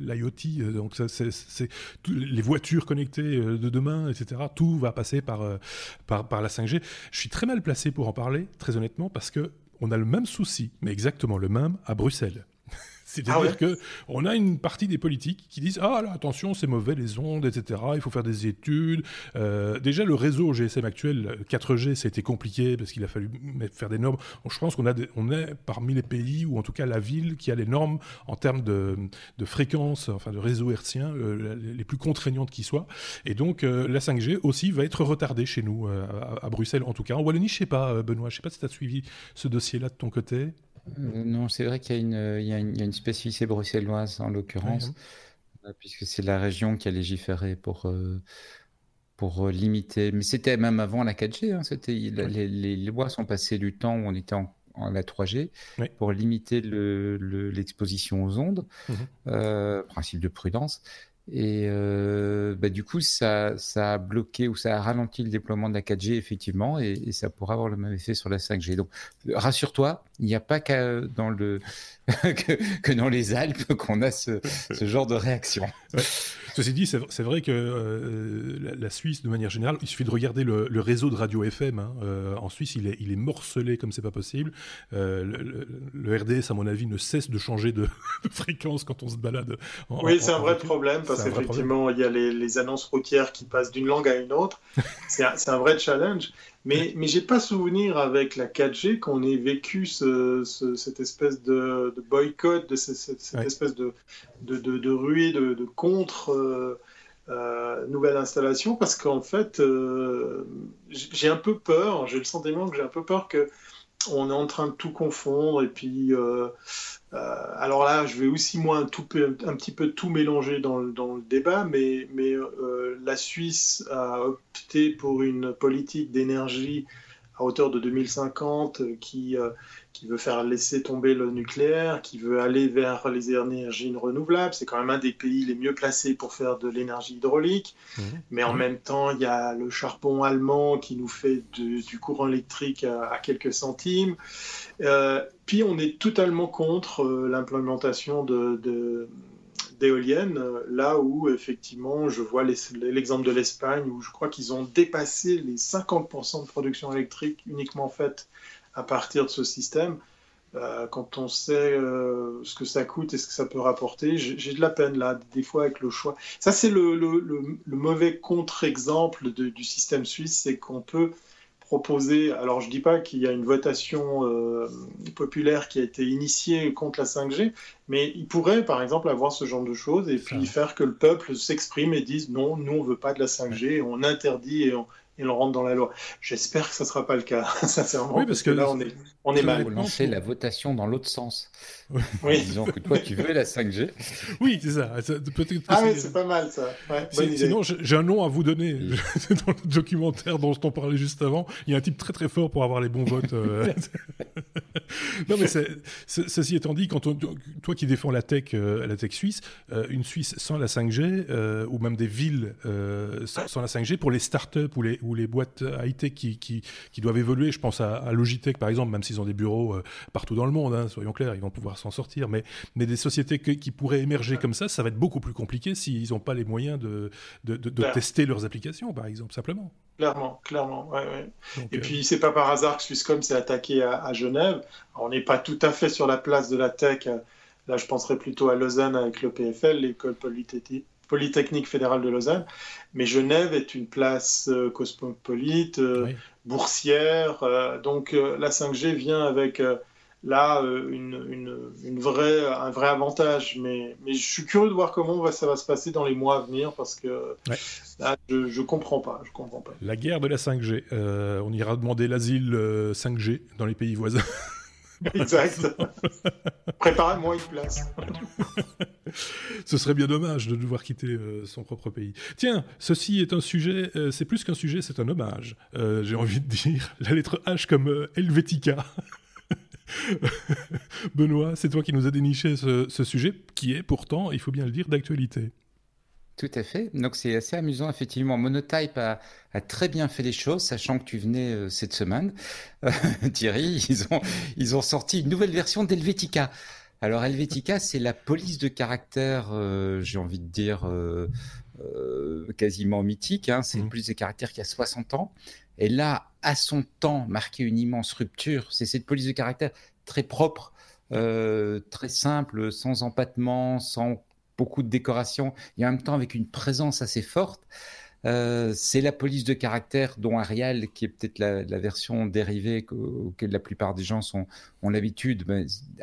L'IoT, donc c'est, les voitures connectées de demain, etc. Tout va passer par, par, par la 5G. Je suis très mal placé pour en parler, très honnêtement, parce que on a le même souci, mais exactement le même à Bruxelles. C'est-à-dire ah qu'on a une partie des politiques qui disent Ah là, attention, c'est mauvais les ondes, etc. Il faut faire des études. Euh, déjà, le réseau GSM actuel, 4G, ça a été compliqué parce qu'il a fallu faire des normes. Je pense qu'on on est parmi les pays, ou en tout cas la ville, qui a les normes en termes de, fréquence, enfin de réseau hertzien, euh, les plus contraignantes qui soient. Et donc, euh, la 5G aussi va être retardée chez nous, à, Bruxelles en tout cas. En Wallonie, je sais pas, Benoît, je sais pas si tu as suivi ce dossier-là de ton côté. Euh, non, c'est vrai qu'il y, y, a une spécificité bruxelloise en l'occurrence, euh, puisque c'est la région qui a légiféré pour, euh, pour limiter. Mais c'était même avant la 4G. Hein, c'était, les, les, lois sont passées du temps où on était en, la 3G pour limiter l'exposition aux ondes, mmh principe de prudence. Et euh, bah, du coup, ça, a bloqué ou ça a ralenti le déploiement de la 4G, effectivement, et, et ça pourrait avoir le même effet sur la 5G. Donc, rassure-toi, il n'y a pas qu'à dans le *laughs* que, que, dans les Alpes qu'on a ce, ce, genre de réaction. Ceci dit, c'est vrai que euh, la, Suisse, de manière générale, il suffit de regarder le, le réseau de radio FM. Hein. Euh, en Suisse, il est, il est morcelé comme c'est pas possible. Euh, le, le, RDS, à mon avis, ne cesse de changer de, *laughs* fréquence quand on se balade. oui, c'est un vrai problème parce qu'effectivement, il y a les, les, annonces routières qui passent d'une langue à une autre. c'est un, un, vrai challenge. Mais, mais j'ai pas souvenir avec la 4G qu'on ait vécu ce, cette espèce de, boycott, de cette, espèce de, de, de, ruée, de, contre euh, euh, nouvelle installation, parce qu'en fait, euh, j'ai un peu peur, j'ai le sentiment que j'ai un peu peur que on est en train de tout confondre et puis euh, alors là, je vais aussi moi un, petit peu tout mélanger dans le, dans le débat, mais, mais euh, la Suisse a opté pour une politique d'énergie à hauteur de 2050 qui, euh, qui veut faire laisser tomber le nucléaire, qui veut aller vers les énergies renouvelables. C'est quand même un des pays les mieux placés pour faire de l'énergie hydraulique. Mmh. Mais en mmh. même temps, il y a le charbon allemand qui nous fait du courant électrique à, quelques centimes. Euh, puis on est totalement contre euh, l'implémentation de, d'éoliennes, là où effectivement je vois l'exemple de l'Espagne, où je crois qu'ils ont dépassé les 50% de production électrique uniquement faite à partir de ce système. Euh, quand on sait euh, ce que ça coûte et ce que ça peut rapporter, j'ai de la peine là, des fois avec le choix. Ça, c'est le, le, mauvais contre-exemple du système suisse, c'est qu'on peut proposer. Alors, je ne dis pas qu'il y a une votation euh, populaire qui a été initiée contre la 5G, mais il pourrait, par exemple, avoir ce genre de choses et puis faire que le peuple s'exprime et dise non, nous, on veut pas de la 5G, on interdit et on, et on rentre dans la loi. J'espère que ce ne sera pas le cas, *laughs* sincèrement. Oui, parce, que, là, on est, on est mal. lancer la votation dans l'autre sens. Oui. Disons que toi, tu veux la 5G. *laughs* Oui, c'est ça. ah oui, c'est pas mal ça. sinon, j'ai un nom à vous donner. *laughs* dans le documentaire dont je t'en parlais juste avant, il y a un type très très fort pour avoir les bons votes. Euh. non, mais ceci étant dit, quand toi qui défends la tech, euh, la tech suisse, euh, une Suisse sans la 5G, ou même des villes sans, la 5G, pour les startups ou les, ou les boîtes high-tech qui, qui, qui, doivent évoluer, je pense à, Logitech par exemple, même s'ils ont des bureaux partout dans le monde, hein, soyons clairs, ils vont pouvoir s'en sortir. Mais, mais des sociétés qui pourraient émerger comme ça, ça va être beaucoup plus compliqué s'ils n'ont pas les moyens de, de, tester leurs applications, par exemple, simplement. Clairement, clairement. Ouais, ouais. et euh, puis, c'est pas par hasard que Swisscom s'est attaqué à, Genève. on n'est pas tout à fait sur la place de la tech. Là, je penserais plutôt à Lausanne avec le PFL, l'école polytechnique fédérale de Lausanne. Mais Genève est une place euh, cosmopolite, euh, boursière. donc, la 5G vient avec là euh, une, une, vraie, un vrai avantage. Mais, mais je suis curieux de voir comment ça va se passer dans les mois à venir parce que là, je ne comprends pas, je comprends pas. La guerre de la 5G. Euh, on ira demander l'asile 5G euh, dans les pays voisins. *laughs* exact. Préparez-moi une place. *laughs* Ce serait bien dommage de devoir quitter son propre pays. Tiens, ceci est un sujet, c'est plus qu'un sujet, c'est un hommage. J'ai envie de dire la lettre H comme Helvetica. *laughs* Benoît, c'est toi qui nous as déniché ce, sujet qui est pourtant, il faut bien le dire, d'actualité. Tout à fait. Donc c'est assez amusant, effectivement. Monotype a, très bien fait les choses, sachant que tu venais euh, cette semaine. *laughs* Thierry, ils ont, ils ont sorti une nouvelle version d'Helvetica. Alors Helvetica, c'est la police de caractère, euh, j'ai envie de dire, euh, quasiment mythique. Hein. C'est une mmh. police de caractère qui a 60 ans. Et là, à son temps, marqué une immense rupture. C'est cette police de caractère très propre, euh, très simple, sans empattement, sans beaucoup de décoration, et en même temps avec une présence assez forte. Euh, c'est la police de caractère dont Arial, qui est peut-être la, version dérivée auquel la plupart des gens sont, ont l'habitude.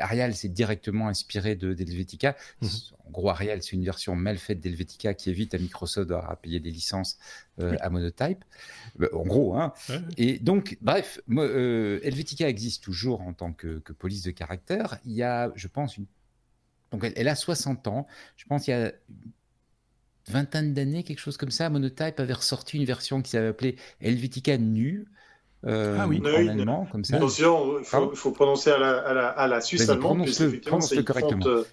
Arial, c'est directement inspiré de d'Helvetica. Mhm. En gros, Arial, c'est une version mal faite d'Helvetica qui évite à Microsoft à payer des licences euh, à Monotype. Bah, en gros, hein. Et donc, bref, euh, Helvetica existe toujours en tant que, police de caractère. Il y a, je pense, une donc elle, elle, a 60 ans. Je pense qu'il y a vingtaine d'années, quelque chose comme ça, Monotype avait ressorti une version qui s'avait appelée Helvetica Nu. Euh, ah oui, en allemand, comme ça. Attention, il faut, prononcer à la, à la, à la Suisse allemande. Prononce, le, correctement. Euh,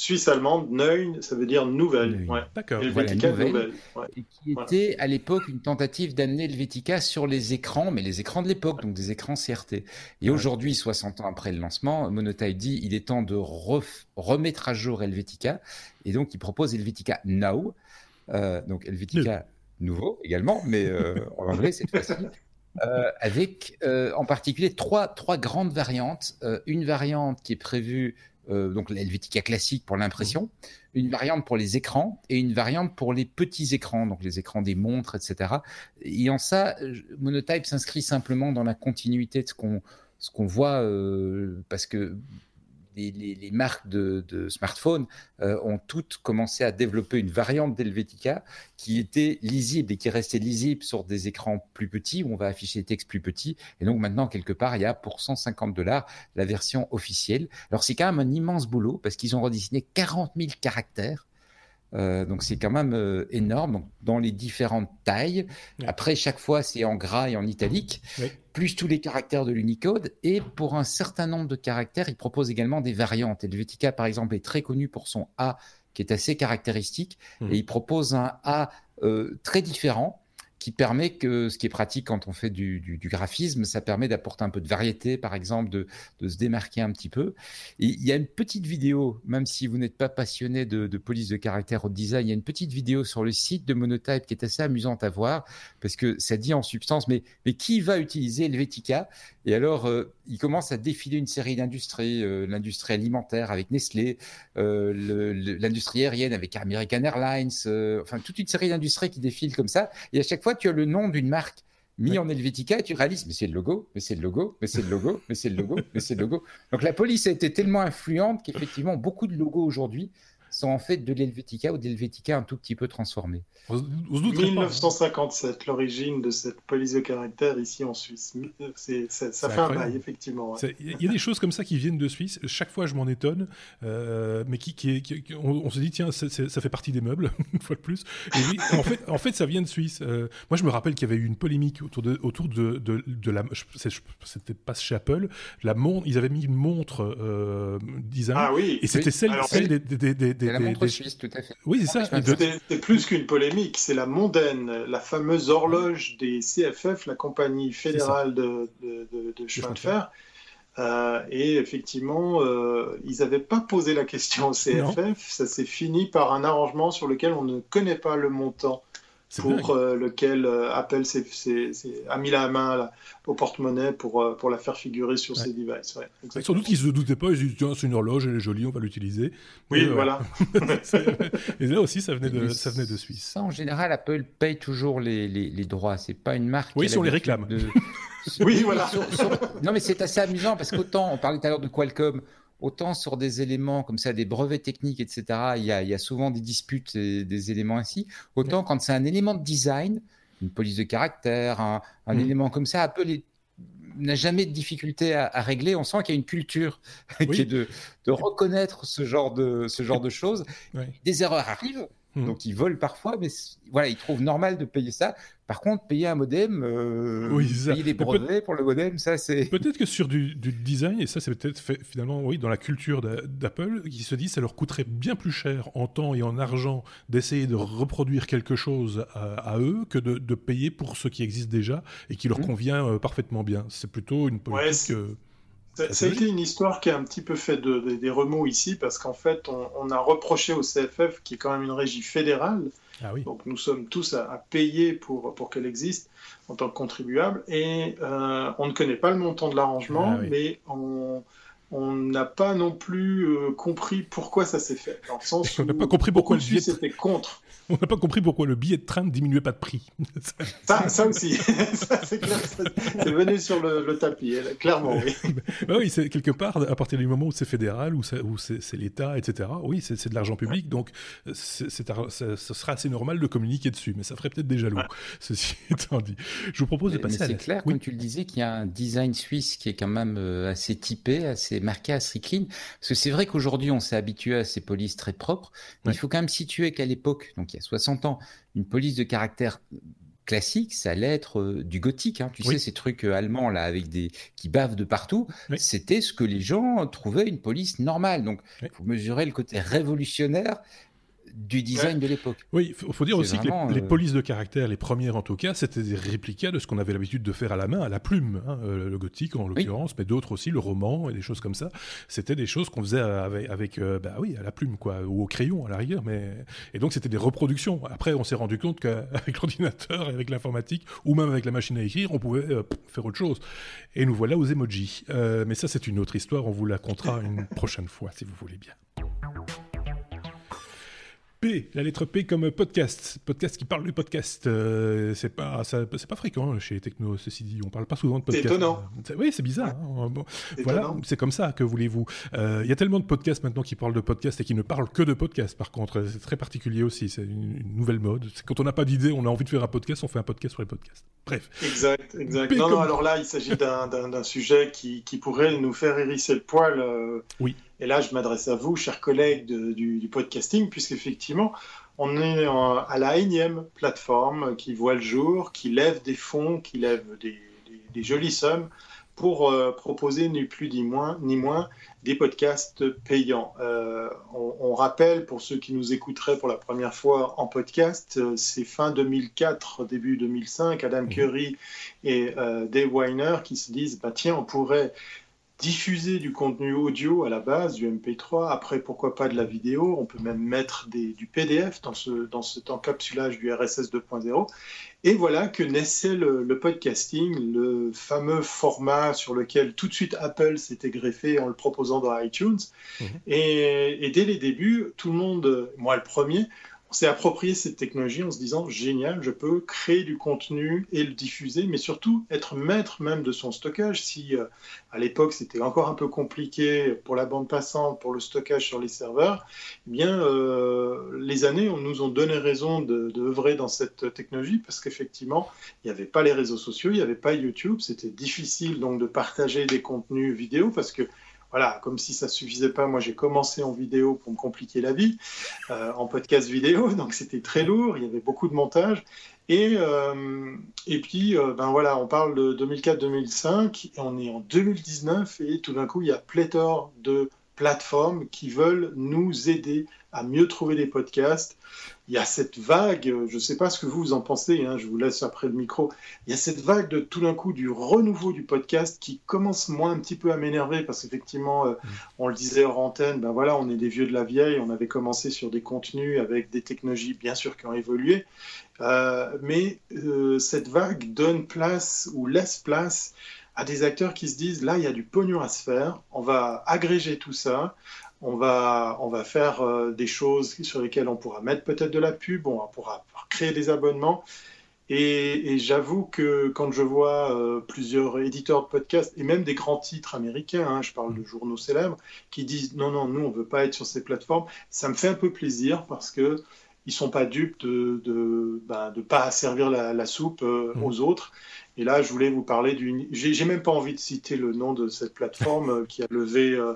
Suisse allemande, Neun, ça veut dire nouvelle. Ouais. D'accord. Voilà, nouvelle. Et qui était à l'époque une tentative d'amener Helvetica sur les écrans, mais les écrans de l'époque, donc des écrans CRT. Et aujourd'hui, 60 ans après le lancement, Monotype dit il est temps de remettre à jour Helvetica. Et donc, il propose Helvetica Now, euh, donc Helvetica nouveau également, mais euh, *laughs* en anglais cette fois-ci. Euh, avec en particulier trois, trois grandes variantes. une variante qui est prévue, donc l'Helvetica classique pour l'impression, une variante pour les écrans et une variante pour les petits écrans, donc les écrans des montres, etc. Et en ça, Monotype s'inscrit simplement dans la continuité de ce qu'on ce qu'on voit, parce que les, marques de, smartphones euh, ont toutes commencé à développer une variante d'Helvetica qui était lisible et qui restait lisible sur des écrans plus petits où on va afficher des textes plus petits. Et donc maintenant, quelque part, il y a pour 150 dollars la version officielle. Alors c'est quand même un immense boulot parce qu'ils ont redessiné 40 000 caractères euh, donc c'est quand même euh, énorme donc, dans les différentes tailles. Après, chaque fois, c'est en gras et en italique, plus tous les caractères de l'Unicode. Et pour un certain nombre de caractères, il propose également des variantes. Helvetica, par exemple, est très connu pour son A, qui est assez caractéristique. Mmh. Et il propose un A euh, très différent qui permet que, ce qui est pratique quand on fait du, graphisme, ça permet d'apporter un peu de variété, par exemple, de, se démarquer un petit peu. Et il y a une petite vidéo, même si vous n'êtes pas passionné de, police de caractère au design, il y a une petite vidéo sur le site de Monotype qui est assez amusante à voir, parce que ça dit en substance, mais, mais qui va utiliser Helvetica? Et alors, euh, il commence à défiler une série d'industries, euh, l'industrie alimentaire avec Nestlé, euh, l'industrie aérienne avec American Airlines, enfin toute une série d'industries qui défilent comme ça. Et à chaque fois, tu as le nom d'une marque mis en Helvetica et tu réalises, mais c'est le logo, mais c'est le logo, mais c'est le logo, mais c'est le logo, mais c'est le logo. Donc la police a été tellement influente qu'effectivement, beaucoup de logos aujourd'hui sont en fait de l'Helvetica ou d'Helvetica un tout petit peu transformé. 1957, l'origine de cette police de caractère ici en Suisse. ça, ça fait un bail, effectivement. Il y a des choses comme ça qui viennent de Suisse. Chaque fois, je m'en étonne. Euh, mais qui, qui, on, se dit, tiens, ça fait partie des meubles, *laughs* une fois de plus. Et oui, en, fait, en fait, ça vient de Suisse. Euh, moi, je me rappelle qu'il y avait eu une polémique autour de, autour de, de, de la. C'était pas chez Apple. La montre, ils avaient mis une montre euh, design. Ah oui. Et c'était celle, celle des, des, des, des, la montre suisse, tout à fait. Oui, c'est ça. C'est plus qu'une polémique c'est la mondaine, la fameuse horloge des CFF, la compagnie fédérale de, chemin de fer. Euh, et effectivement, euh, ils n'avaient pas posé la question au CFF. Ça s'est fini par un arrangement sur lequel on ne connaît pas le montant pour euh, lequel euh, Apple a mis la main au porte-monnaie pour, euh, pour la faire figurer sur ses devices. Sans doute qu'ils ne se doutaient pas, ils se disaient tiens, c'est une horloge, elle est jolie, on va l'utiliser. Oui, voilà. *laughs* et là aussi, ça venait de, ça venait de Suisse. Ça, en général, Apple paye toujours les, les, les droits. C'est pas une marque. Oui, si on les réclame. *laughs* oui, voilà. Non, mais c'est assez amusant parce qu'autant, on parlait tout à l'heure de Qualcomm, autant sur des éléments comme ça, des brevets techniques, etc., il y a, souvent des disputes et des éléments ainsi. Autant quand c'est un élément de design, une police de caractère, un, mm. élément comme ça, Apple n'a jamais de difficulté à, régler. On sent qu'il y a une culture *laughs* qui est de, reconnaître ce genre de, ce genre de choses. Des erreurs arrivent, mm. donc ils volent parfois, mais voilà, ils trouvent normal de payer ça. Par contre, payer un modem, euh, payer des brevets pour le modem, ça c'est. *laughs* Peut-être que sur du, design, et ça c'est peut-être finalement, oui, dans la culture d'Apple, qui se dit ça leur coûterait bien plus cher en temps et en argent d'essayer de reproduire quelque chose à, eux que de, payer pour ce qui existe déjà et qui leur mmh. convient euh, parfaitement bien. C'est plutôt une politique. Ça, a été une histoire qui a un petit peu fait des remous ici parce qu'en fait, on, a reproché au CFF, qui est quand même une régie fédérale, ah donc nous sommes tous à, payer pour, pour qu'elle existe en tant que contribuable, et euh, on ne connaît pas le montant de l'arrangement, ah mais on, on n'a pas non plus euh, compris pourquoi ça s'est fait. Dans le sens *laughs* on n'a pas compris pourquoi le billet était contre. On n'a pas compris pourquoi le billet de train ne diminuait pas de prix. *laughs* ça, ça aussi, *laughs* c'est C'est venu sur le, tapis, clairement. Oui. *laughs* bah oui, c'est quelque part à partir du moment où c'est fédéral, où c'est l'État, etc. Oui, c'est de l'argent public, donc ce sera assez normal de communiquer dessus, mais ça ferait peut-être des jaloux. Ceci étant dit, je vous propose de passer à. C'est clair, comme tu le disais, qu'il y a un design suisse qui est quand même euh, assez typé, assez marqué à Strickline. Parce que c'est vrai qu'aujourd'hui, on s'est habitué à ces polices très propres, mais il faut quand même situer qu'à l'époque, donc il y a 60 ans, une police de caractère classique, ça allait être euh, du gothique. Hein. Tu sais, ces trucs euh, allemands là avec des qui bavent de partout, c'était ce que les gens trouvaient une police normale. Donc, il faut mesurer le côté révolutionnaire du design de l'époque. Oui, il faut, dire aussi que les, euh, polices de caractère, les premières en tout cas, c'était des réplicas de ce qu'on avait l'habitude de faire à la main, à la plume, hein, euh, le gothique en l'occurrence, mais d'autres aussi, le roman et des choses comme ça. C'était des choses qu'on faisait avec, euh, bah oui, à la plume quoi, ou au crayon à la rigueur, mais et donc c'était des reproductions. Après, on s'est rendu compte qu'avec *laughs* l'ordinateur et avec l'informatique, ou même avec la machine à écrire, on pouvait faire autre chose. Et nous voilà aux emojis. mais ça, c'est une autre histoire. On vous la contera une prochaine fois, si vous voulez bien. P, la lettre P comme podcast, podcast qui parle du podcast. Euh, c'est pas, c'est pas fréquent chez Techno, ceci dit. On parle pas souvent de podcast. C'est étonnant. oui, c'est bizarre. Hein. voilà, c'est comme ça que voulez-vous. Euh, il y a tellement de podcasts maintenant qui parlent de podcast et qui ne parlent que de podcast. Par contre, c'est très particulier aussi. C'est une, nouvelle mode. Quand on n'a pas d'idée, on a envie de faire un podcast, on fait un podcast sur les podcasts. Bref. Exact, exact. non, non, alors là, il s'agit d'un sujet qui, qui, pourrait nous faire hérisser le poil. Euh, oui et là, je m'adresse à vous, chers collègues du, podcasting, puisqu'effectivement, on est à la énième plateforme qui voit le jour, qui lève des fonds, qui lève des, jolies sommes pour euh, proposer ni plus ni moins, ni moins des podcasts payants. Euh, on, rappelle, pour ceux qui nous écouteraient pour la première fois en podcast, euh, c'est fin 2004, début 2005, Adam mmh. Curry et Dave Weiner qui se disent, bah, tiens, on pourrait diffuser du contenu audio à la base, du MP3, après pourquoi pas de la vidéo, on peut même mettre du PDF dans, ce, dans cet encapsulage du RSS 2.0. Et voilà que naissait le, podcasting, le fameux format sur lequel tout de suite Apple s'était greffé en le proposant dans iTunes. Mhm. Et, et, dès les débuts, tout le monde, moi le premier, on s'est approprié cette technologie en se disant génial, je peux créer du contenu et le diffuser, mais surtout être maître même de son stockage. Si euh, à l'époque c'était encore un peu compliqué pour la bande passante, pour le stockage sur les serveurs, eh bien euh, les années on nous ont donné raison de, de dans cette technologie parce qu'effectivement il n'y avait pas les réseaux sociaux, il n'y avait pas YouTube, c'était difficile donc de partager des contenus vidéo parce que voilà, comme si ça suffisait pas, moi j'ai commencé en vidéo pour me compliquer la vie, euh, en podcast vidéo, *laughs* donc c'était très lourd, il y avait beaucoup de montage. Et, euh, et puis, euh, ben voilà, on parle de 2004-2005, et on est en 2019, et tout d'un coup, il y a pléthore de plateformes qui veulent nous aider à mieux trouver des podcasts. Il y a cette vague, je ne sais pas ce que vous en pensez, hein, je vous laisse après le micro, il y a cette vague de tout d'un coup du renouveau du podcast qui commence moi un petit peu à m'énerver parce qu'effectivement, euh, mm. on le disait hors antenne, ben voilà, on est des vieux de la vieille, on avait commencé sur des contenus avec des technologies bien sûr qui ont évolué, euh, mais euh, cette vague donne place ou laisse place à des acteurs qui se disent là il y a du pognon à se faire, on va agréger tout ça, on va, on va faire euh, des choses sur lesquelles on pourra mettre peut-être de la pub, on pourra créer des abonnements. Et, j'avoue que quand je vois euh, plusieurs éditeurs de podcasts et même des grands titres américains, hein, je parle de journaux célèbres, qui disent non, non, nous, on ne veut pas être sur ces plateformes, ça me fait un peu plaisir parce que ils sont pas dupes de ne de, ben, pas servir la, soupe euh, mmh. aux autres. Et là, je voulais vous parler d'une. J'ai même pas envie de citer le nom de cette plateforme euh, qui a levé. Euh,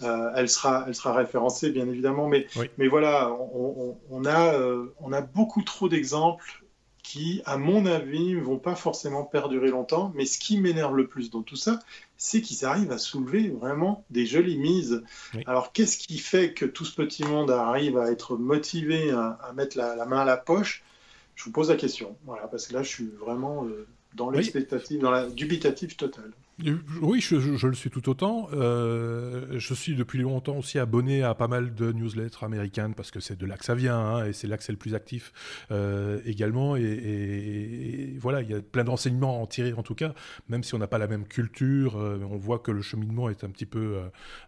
euh, elle sera, elle sera référencée, bien évidemment. Mais, mais voilà, on, a, on a beaucoup trop d'exemples qui, à mon avis, ne vont pas forcément perdurer longtemps. Mais ce qui m'énerve le plus dans tout ça, c'est qu'ils arrivent à soulever vraiment des jolies mises. Alors, qu'est-ce qui fait que tout ce petit monde arrive à être motivé à, mettre la, main à la poche? Je vous pose la question. Voilà, parce que là, je suis vraiment dans l'expectative, dans la dubitative totale. Oui, je, le suis tout autant. Euh, je suis depuis longtemps aussi abonné à pas mal de newsletters américaines parce que c'est de là que ça vient hein, et c'est là que c'est le plus actif euh, également. Et, voilà, il y a plein d'enseignements à en tirer en tout cas, même si on n'a pas la même culture, euh, on voit que le cheminement est un petit peu,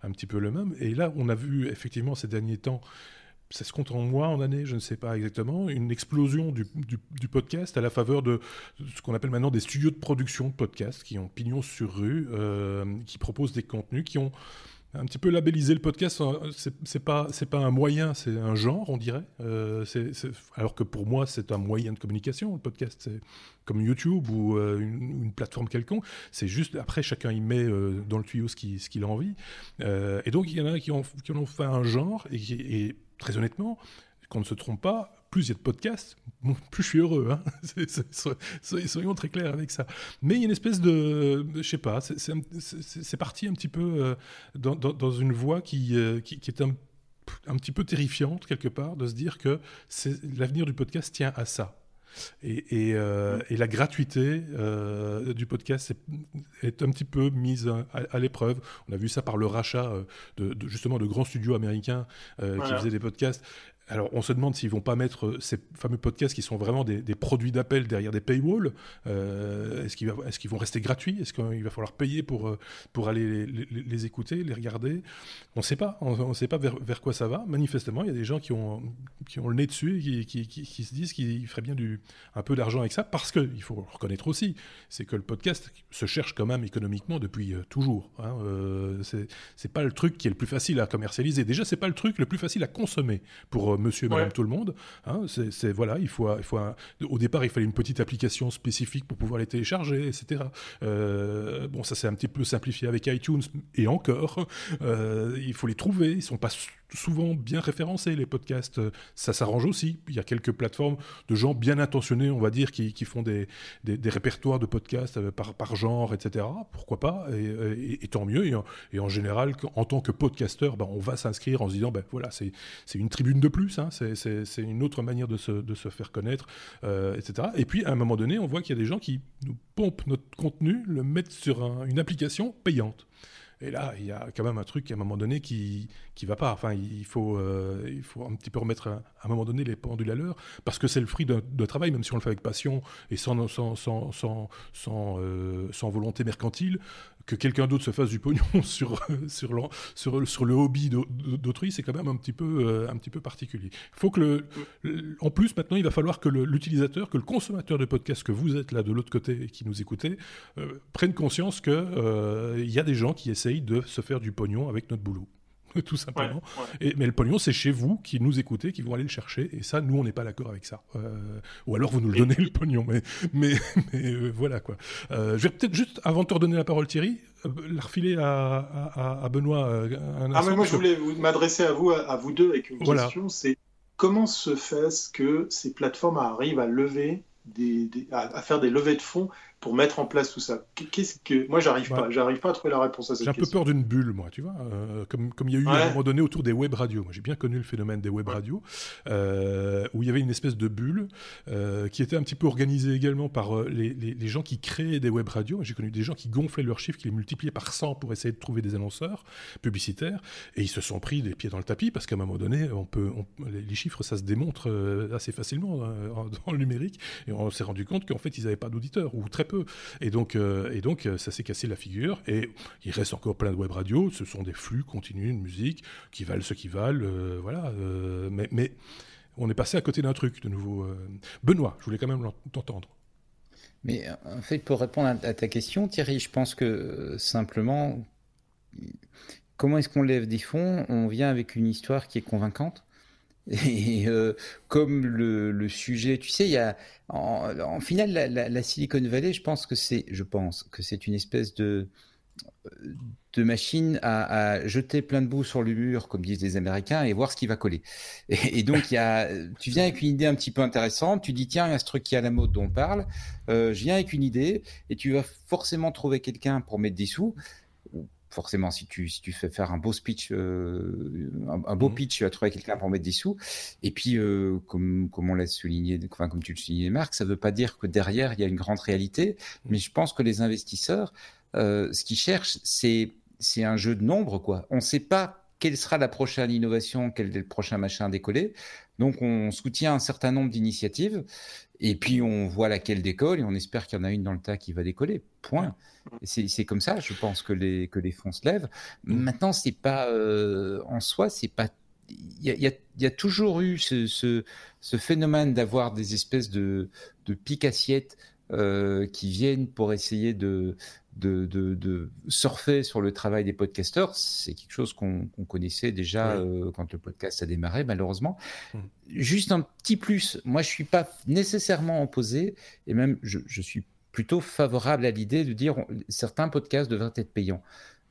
un petit peu le même. Et là, on a vu effectivement ces derniers temps ça se compte en mois, en années, je ne sais pas exactement, une explosion du, podcast à la faveur de ce qu'on appelle maintenant des studios de production de podcast qui ont pignon sur rue, euh, qui proposent des contenus, qui ont un petit peu labellisé le podcast. C'est pas pas un moyen, c'est un genre, on dirait. Euh, alors que pour moi, c'est un moyen de communication. Le podcast, c'est comme YouTube ou euh, une, plateforme quelconque. C'est juste après chacun y met dans le tuyau ce qu'il ce qu'il a envie. et donc il y en a qui ont qui ont fait un genre et très honnêtement, qu'on ne se trompe pas, plus il y a de podcasts, plus je suis heureux. Hein. *laughs* soyons très clairs avec ça. Mais il y a une espèce de, je sais pas, c'est parti un petit peu euh, dans, une voie qui, euh, qui, est un, un, petit peu terrifiante quelque part, de se dire que l'avenir du podcast tient à ça. Et, euh, et, la gratuité du podcast est, un petit peu mise à, l'épreuve. On a vu ça par le rachat de, justement de grands studios américains qui faisaient des podcasts. Alors, on se demande s'ils vont pas mettre euh, ces fameux podcasts qui sont vraiment des, produits d'appel derrière des paywalls. Euh, est-ce qu'ils vont rester gratuits? Est-ce qu'il va falloir payer pour, euh, pour aller les, écouter, les regarder? On ne sait pas. On ne sait pas vers, quoi ça va. Manifestement, il y a des gens qui ont, qui ont le nez dessus et qui, qui, se disent qu'ils feraient bien du, un peu d'argent avec ça parce qu'il faut reconnaître aussi, c'est que le podcast se cherche quand même économiquement depuis toujours. Hein. c'est pas le truc qui est le plus facile à commercialiser. Déjà, c'est pas le truc le plus facile à consommer pour monsieur et madame tout le monde. Hein, c'est voilà, il faut, il faut au départ, il fallait une petite application spécifique pour pouvoir les télécharger, etc. Euh, bon, ça c'est un petit peu simplifié avec iTunes et encore, euh, il faut les trouver. Ils sont pas souvent bien référencés, les podcasts. Ça s'arrange aussi. Il y a quelques plateformes de gens bien intentionnés, on va dire, qui, font des, des, répertoires de podcasts euh, par, par genre, etc. Pourquoi pas et, tant mieux. Et en, général, en tant que podcasteur, ben, on va s'inscrire en se disant, ben, voilà, c'est une tribune de plus. Hein. c'est une autre manière de se, de se faire connaître, euh, etc. Et puis, à un moment donné, on voit qu'il y a des gens qui nous pompent notre contenu, le mettent sur une application payante. Et là, il y a quand même un truc à un moment donné qui qui va pas. Enfin, il faut euh, il faut un petit peu remettre à, un moment donné les pendules à l'heure parce que c'est le fruit d'un travail, même si on le fait avec passion et sans sans sans sans, sans, euh, sans volonté mercantile que quelqu'un d'autre se fasse du pognon *laughs* sur, sur, sur, sur le hobby d'autrui, c'est quand même un petit peu, un petit peu particulier. Faut que le, en plus, maintenant, il va falloir que l'utilisateur, que le consommateur de podcast que vous êtes là de l'autre côté et qui nous écoutez, prenne conscience qu'il il y a des gens qui essayent de se faire du pognon avec notre boulot. *laughs* tout simplement. Et, mais le pognon, c'est chez vous qui nous écoutez, qui vont aller le chercher. Et ça, nous, on n'est pas d'accord avec ça. Euh, ou alors, vous nous le donnez, le pognon. Mais, *laughs* mais, euh, voilà, quoi. Euh, je vais peut-être juste, avant de te redonner la parole, Thierry, la refiler à, à, Benoît un Ah, mais moi, je voulais m'adresser à vous, à, vous deux, avec une question. C'est comment se fait-ce que ces plateformes arrivent à lever des, à, faire des levées de fonds pour mettre en place tout ça Qu'est-ce que moi j'arrive pas, j'arrive pas à trouver la réponse à cette question. J'ai un peu peur d'une bulle, moi, tu vois, euh, comme comme il y a eu à un moment donné autour des web radios. Moi, j'ai bien connu le phénomène des web radios, euh, où il y avait une espèce de bulle euh, qui était un petit peu organisée également par les, les, les, gens qui créaient des web radios. J'ai connu des gens qui gonflaient leurs chiffres, qui les multipliaient par 100 pour essayer de trouver des annonceurs publicitaires, et ils se sont pris des pieds dans le tapis parce qu'à un moment donné, on peut, les chiffres, ça se démontre assez facilement dans le numérique, et on s'est rendu compte qu'en fait, ils n'avaient pas d'auditeurs ou très peu. Et donc, euh, et donc euh, ça s'est cassé la figure. Et il reste encore plein de web radios. Ce sont des flux continus de musique qui valent ce qui valent. Euh, voilà. mais, mais on est passé à côté d'un truc de nouveau. Benoît, je voulais quand même t'entendre. Mais en fait, pour répondre à ta question, Thierry, je pense que simplement, comment est-ce qu'on lève des fonds? On vient avec une histoire qui est convaincante. Et euh, comme le, sujet, tu sais, il y a en, en final la, Silicon Valley, je pense que c'est, je pense que c'est une espèce de de machine à, jeter plein de boue sur le mur, comme disent les Américains, et voir ce qui va coller. Et, et donc, il y a, tu viens avec une idée un petit peu intéressante, tu dis, tiens, il y a ce truc qui est à la mode dont on parle, euh, je viens avec une idée, et tu vas forcément trouver quelqu'un pour mettre des sous, forcément, si tu, si tu fais faire un beau speech, euh, un, beau mmh. pitch, tu vas trouver quelqu'un pour mettre des sous. Et puis, euh, comme, comme on l'a souligné, enfin, comme tu le soulignais, Marc, ça ne veut pas dire que derrière, il y a une grande réalité. Mmh. Mais je pense que les investisseurs, euh, ce qu'ils cherchent, c'est, c'est un jeu de nombres, quoi. On ne sait pas quelle sera la prochaine innovation, quel est le prochain machin à décoller. Donc, on soutient un certain nombre d'initiatives et puis on voit laquelle décolle et on espère qu'il y en a une dans le tas qui va décoller. Point. C'est comme ça, je pense que les que les fonds se lèvent. Mm. Maintenant, c'est pas euh, en soi, c'est pas. Il y a, y a, toujours eu ce, ce, ce phénomène d'avoir des espèces de, de pics assiettes euh, qui viennent pour essayer de, de, de, de, surfer sur le travail des podcasteurs. C'est quelque chose qu'on connaissait déjà euh, quand le podcast a démarré, malheureusement. Mmh. Juste un petit plus. Moi, je suis pas nécessairement opposé, et même je, je suis plutôt favorable à l'idée de dire certains podcasts devraient être payants.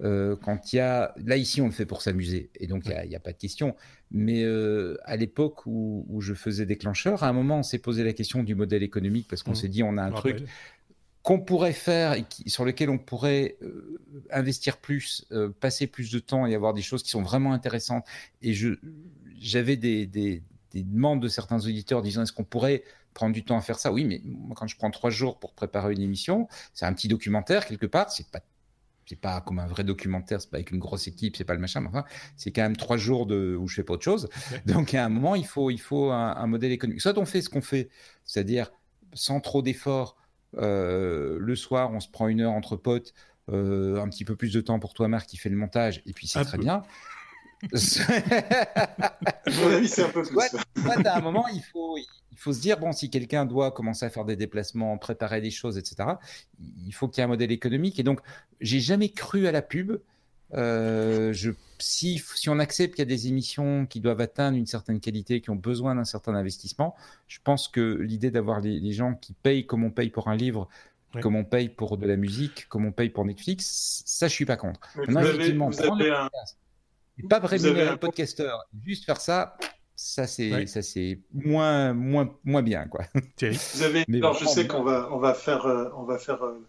Euh, quand il y a, là ici on le fait pour s'amuser et donc il n'y a, pas de question. Mais euh, à l'époque où, où, je faisais déclencheur, à un moment on s'est posé la question du modèle économique parce qu'on mmh. s'est dit on a un truc qu'on pourrait faire et qui, sur lequel on pourrait euh, investir plus, passer plus de temps et avoir des choses qui sont vraiment intéressantes. Et je, j'avais des, des, des demandes de certains auditeurs disant est-ce qu'on pourrait prendre du temps à faire ça? Oui, mais moi, quand je prends trois jours pour préparer une émission, c'est un petit documentaire quelque part. C'est pas c'est pas comme un vrai documentaire, c'est pas avec une grosse équipe, c'est pas le machin, mais enfin, c'est quand même trois jours de, où je fais pas autre chose. Donc, à un moment, il faut, il faut un, un modèle économique. Soit on fait ce qu'on fait, c'est-à-dire sans trop d'efforts, euh, le soir, on se prend une heure entre potes, euh, un petit peu plus de temps pour toi, Marc, qui fait le montage, et puis c'est très bien. *laughs* mon avis, c'est un peu plus. à un moment, il faut, il faut se dire bon, si quelqu'un doit commencer à faire des déplacements, préparer des choses, etc., il faut qu'il y ait un modèle économique. Et donc, j'ai jamais cru à la pub. Euh, je, si, si on accepte qu'il y a des émissions qui doivent atteindre une certaine qualité, qui ont besoin d'un certain investissement, je pense que l'idée d'avoir les, gens qui payent comme on paye pour un livre, comme on paye pour de la musique, comme on paye pour Netflix, ça je suis pas contre. Maintenant, effectivement, pas rémunérer un podcasteur, juste faire ça, ça c'est ça c'est moins moins moins bien quoi. Vous avez alors je sais qu'on va on va faire euh, on va faire euh,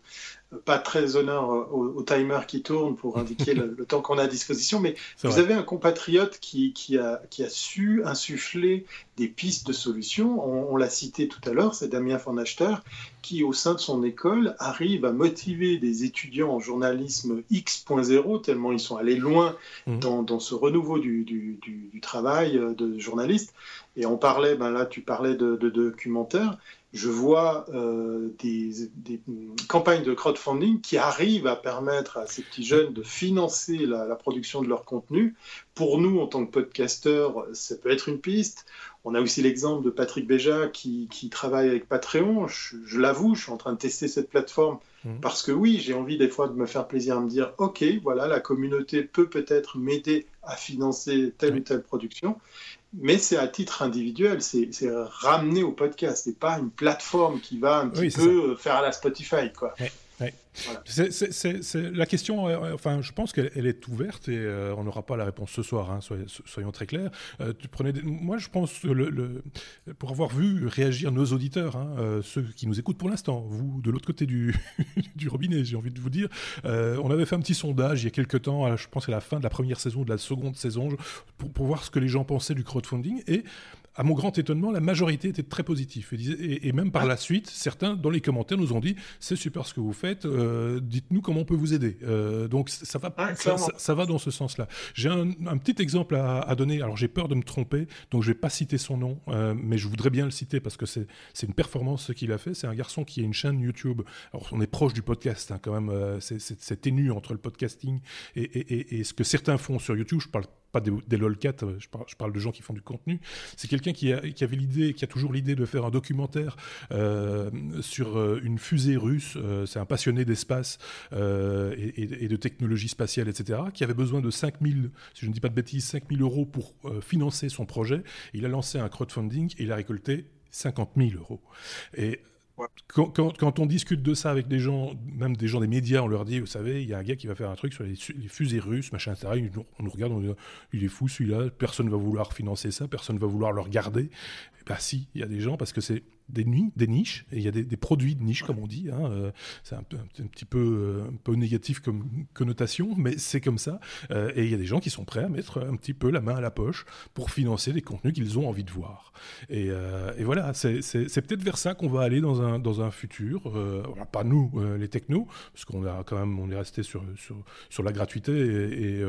pas très honneur au, timer qui tourne pour indiquer le, *laughs* temps qu'on a à disposition, mais vous avez un compatriote qui, qui, a, qui, a, su insuffler des pistes de solutions. On, l'a cité tout à l'heure, c'est Damien Van Achter, qui au sein de son école arrive à motiver des étudiants en journalisme X.0, tellement ils sont allés loin mmh. dans, dans, ce renouveau du, du, du, du travail de journaliste Et on parlait, ben là tu parlais de, de documentaires, je vois euh, des, campagnes de crowdfunding qui arrivent à permettre à ces petits jeunes de financer la, production de leur contenu. Pour nous, en tant que podcasteurs, ça peut être une piste. On a aussi l'exemple de Patrick Béja qui, travaille avec Patreon. Je, l'avoue, je suis en train de tester cette plateforme mmh. parce que oui, j'ai envie des fois de me faire plaisir à me dire, OK, voilà, la communauté peut peut-être m'aider à financer telle ou telle production mais c'est à titre individuel, c'est ramené au podcast, c'est pas une plateforme qui va un petit peu faire à la Spotify, quoi. C'est la question, euh, enfin, je pense qu'elle est ouverte et euh, on n'aura pas la réponse ce soir, hein, soyons, très clairs. Euh, tu prenais moi, je pense, le, pour avoir vu réagir nos auditeurs, hein, ceux qui nous écoutent pour l'instant, vous de l'autre côté du, *laughs* du robinet, j'ai envie de vous dire, on avait fait un petit sondage il y a quelques temps, je pense à la fin de la première saison, de la seconde saison, pour, pour voir ce que les gens pensaient du crowdfunding et à mon grand étonnement, la majorité était très positive. Et, même par la suite, certains, dans les commentaires, nous ont dit c'est super ce que vous faites, euh, dites-nous comment on peut vous aider. Euh, donc ça va, ça, va dans ce sens-là. J'ai un, petit exemple à, donner. Alors j'ai peur de me tromper, donc je vais pas citer son nom, euh, mais je voudrais bien le citer parce que c'est une performance ce qu'il a fait. C'est un garçon qui a une chaîne YouTube. Alors on est proche du podcast, hein, quand même. c'est ténu entre le podcasting et, et, ce que certains font sur YouTube. Je parle pas des, des lolcats, euh, je parle, de gens qui font du contenu. C'est quelqu'un qui, qui, avait l'idée, qui a toujours l'idée de faire un documentaire euh, sur euh, une fusée russe. c'est un passionné d'espace et, de technologie spatiale, etc., qui avait besoin de 5000, si je ne dis pas de bêtises, 5000 euros pour financer son projet. Il a lancé un crowdfunding et il a récolté 50 000 euros. Et quand, on discute de ça avec des gens, même des gens des médias, on leur dit, vous savez, il y a un gars qui va faire un truc sur les, fusées russes, machin, etc. On nous regarde, on dit, il est fou celui-là, personne ne va vouloir financer ça, personne ne va vouloir le regarder. Bah si, il y a des gens parce que c'est des, niches et il y a des, produits de niche comme on dit. Hein, euh, c'est un, petit peu, euh, un peu négatif comme connotation, mais c'est comme ça. Euh, et il y a des gens qui sont prêts à mettre un petit peu la main à la poche pour financer des contenus qu'ils ont envie de voir. Et, voilà, c'est peut-être vers ça qu'on va aller dans un, dans un futur. pas nous, les technos, parce qu'on a quand même, on est resté sur, sur, la gratuité et,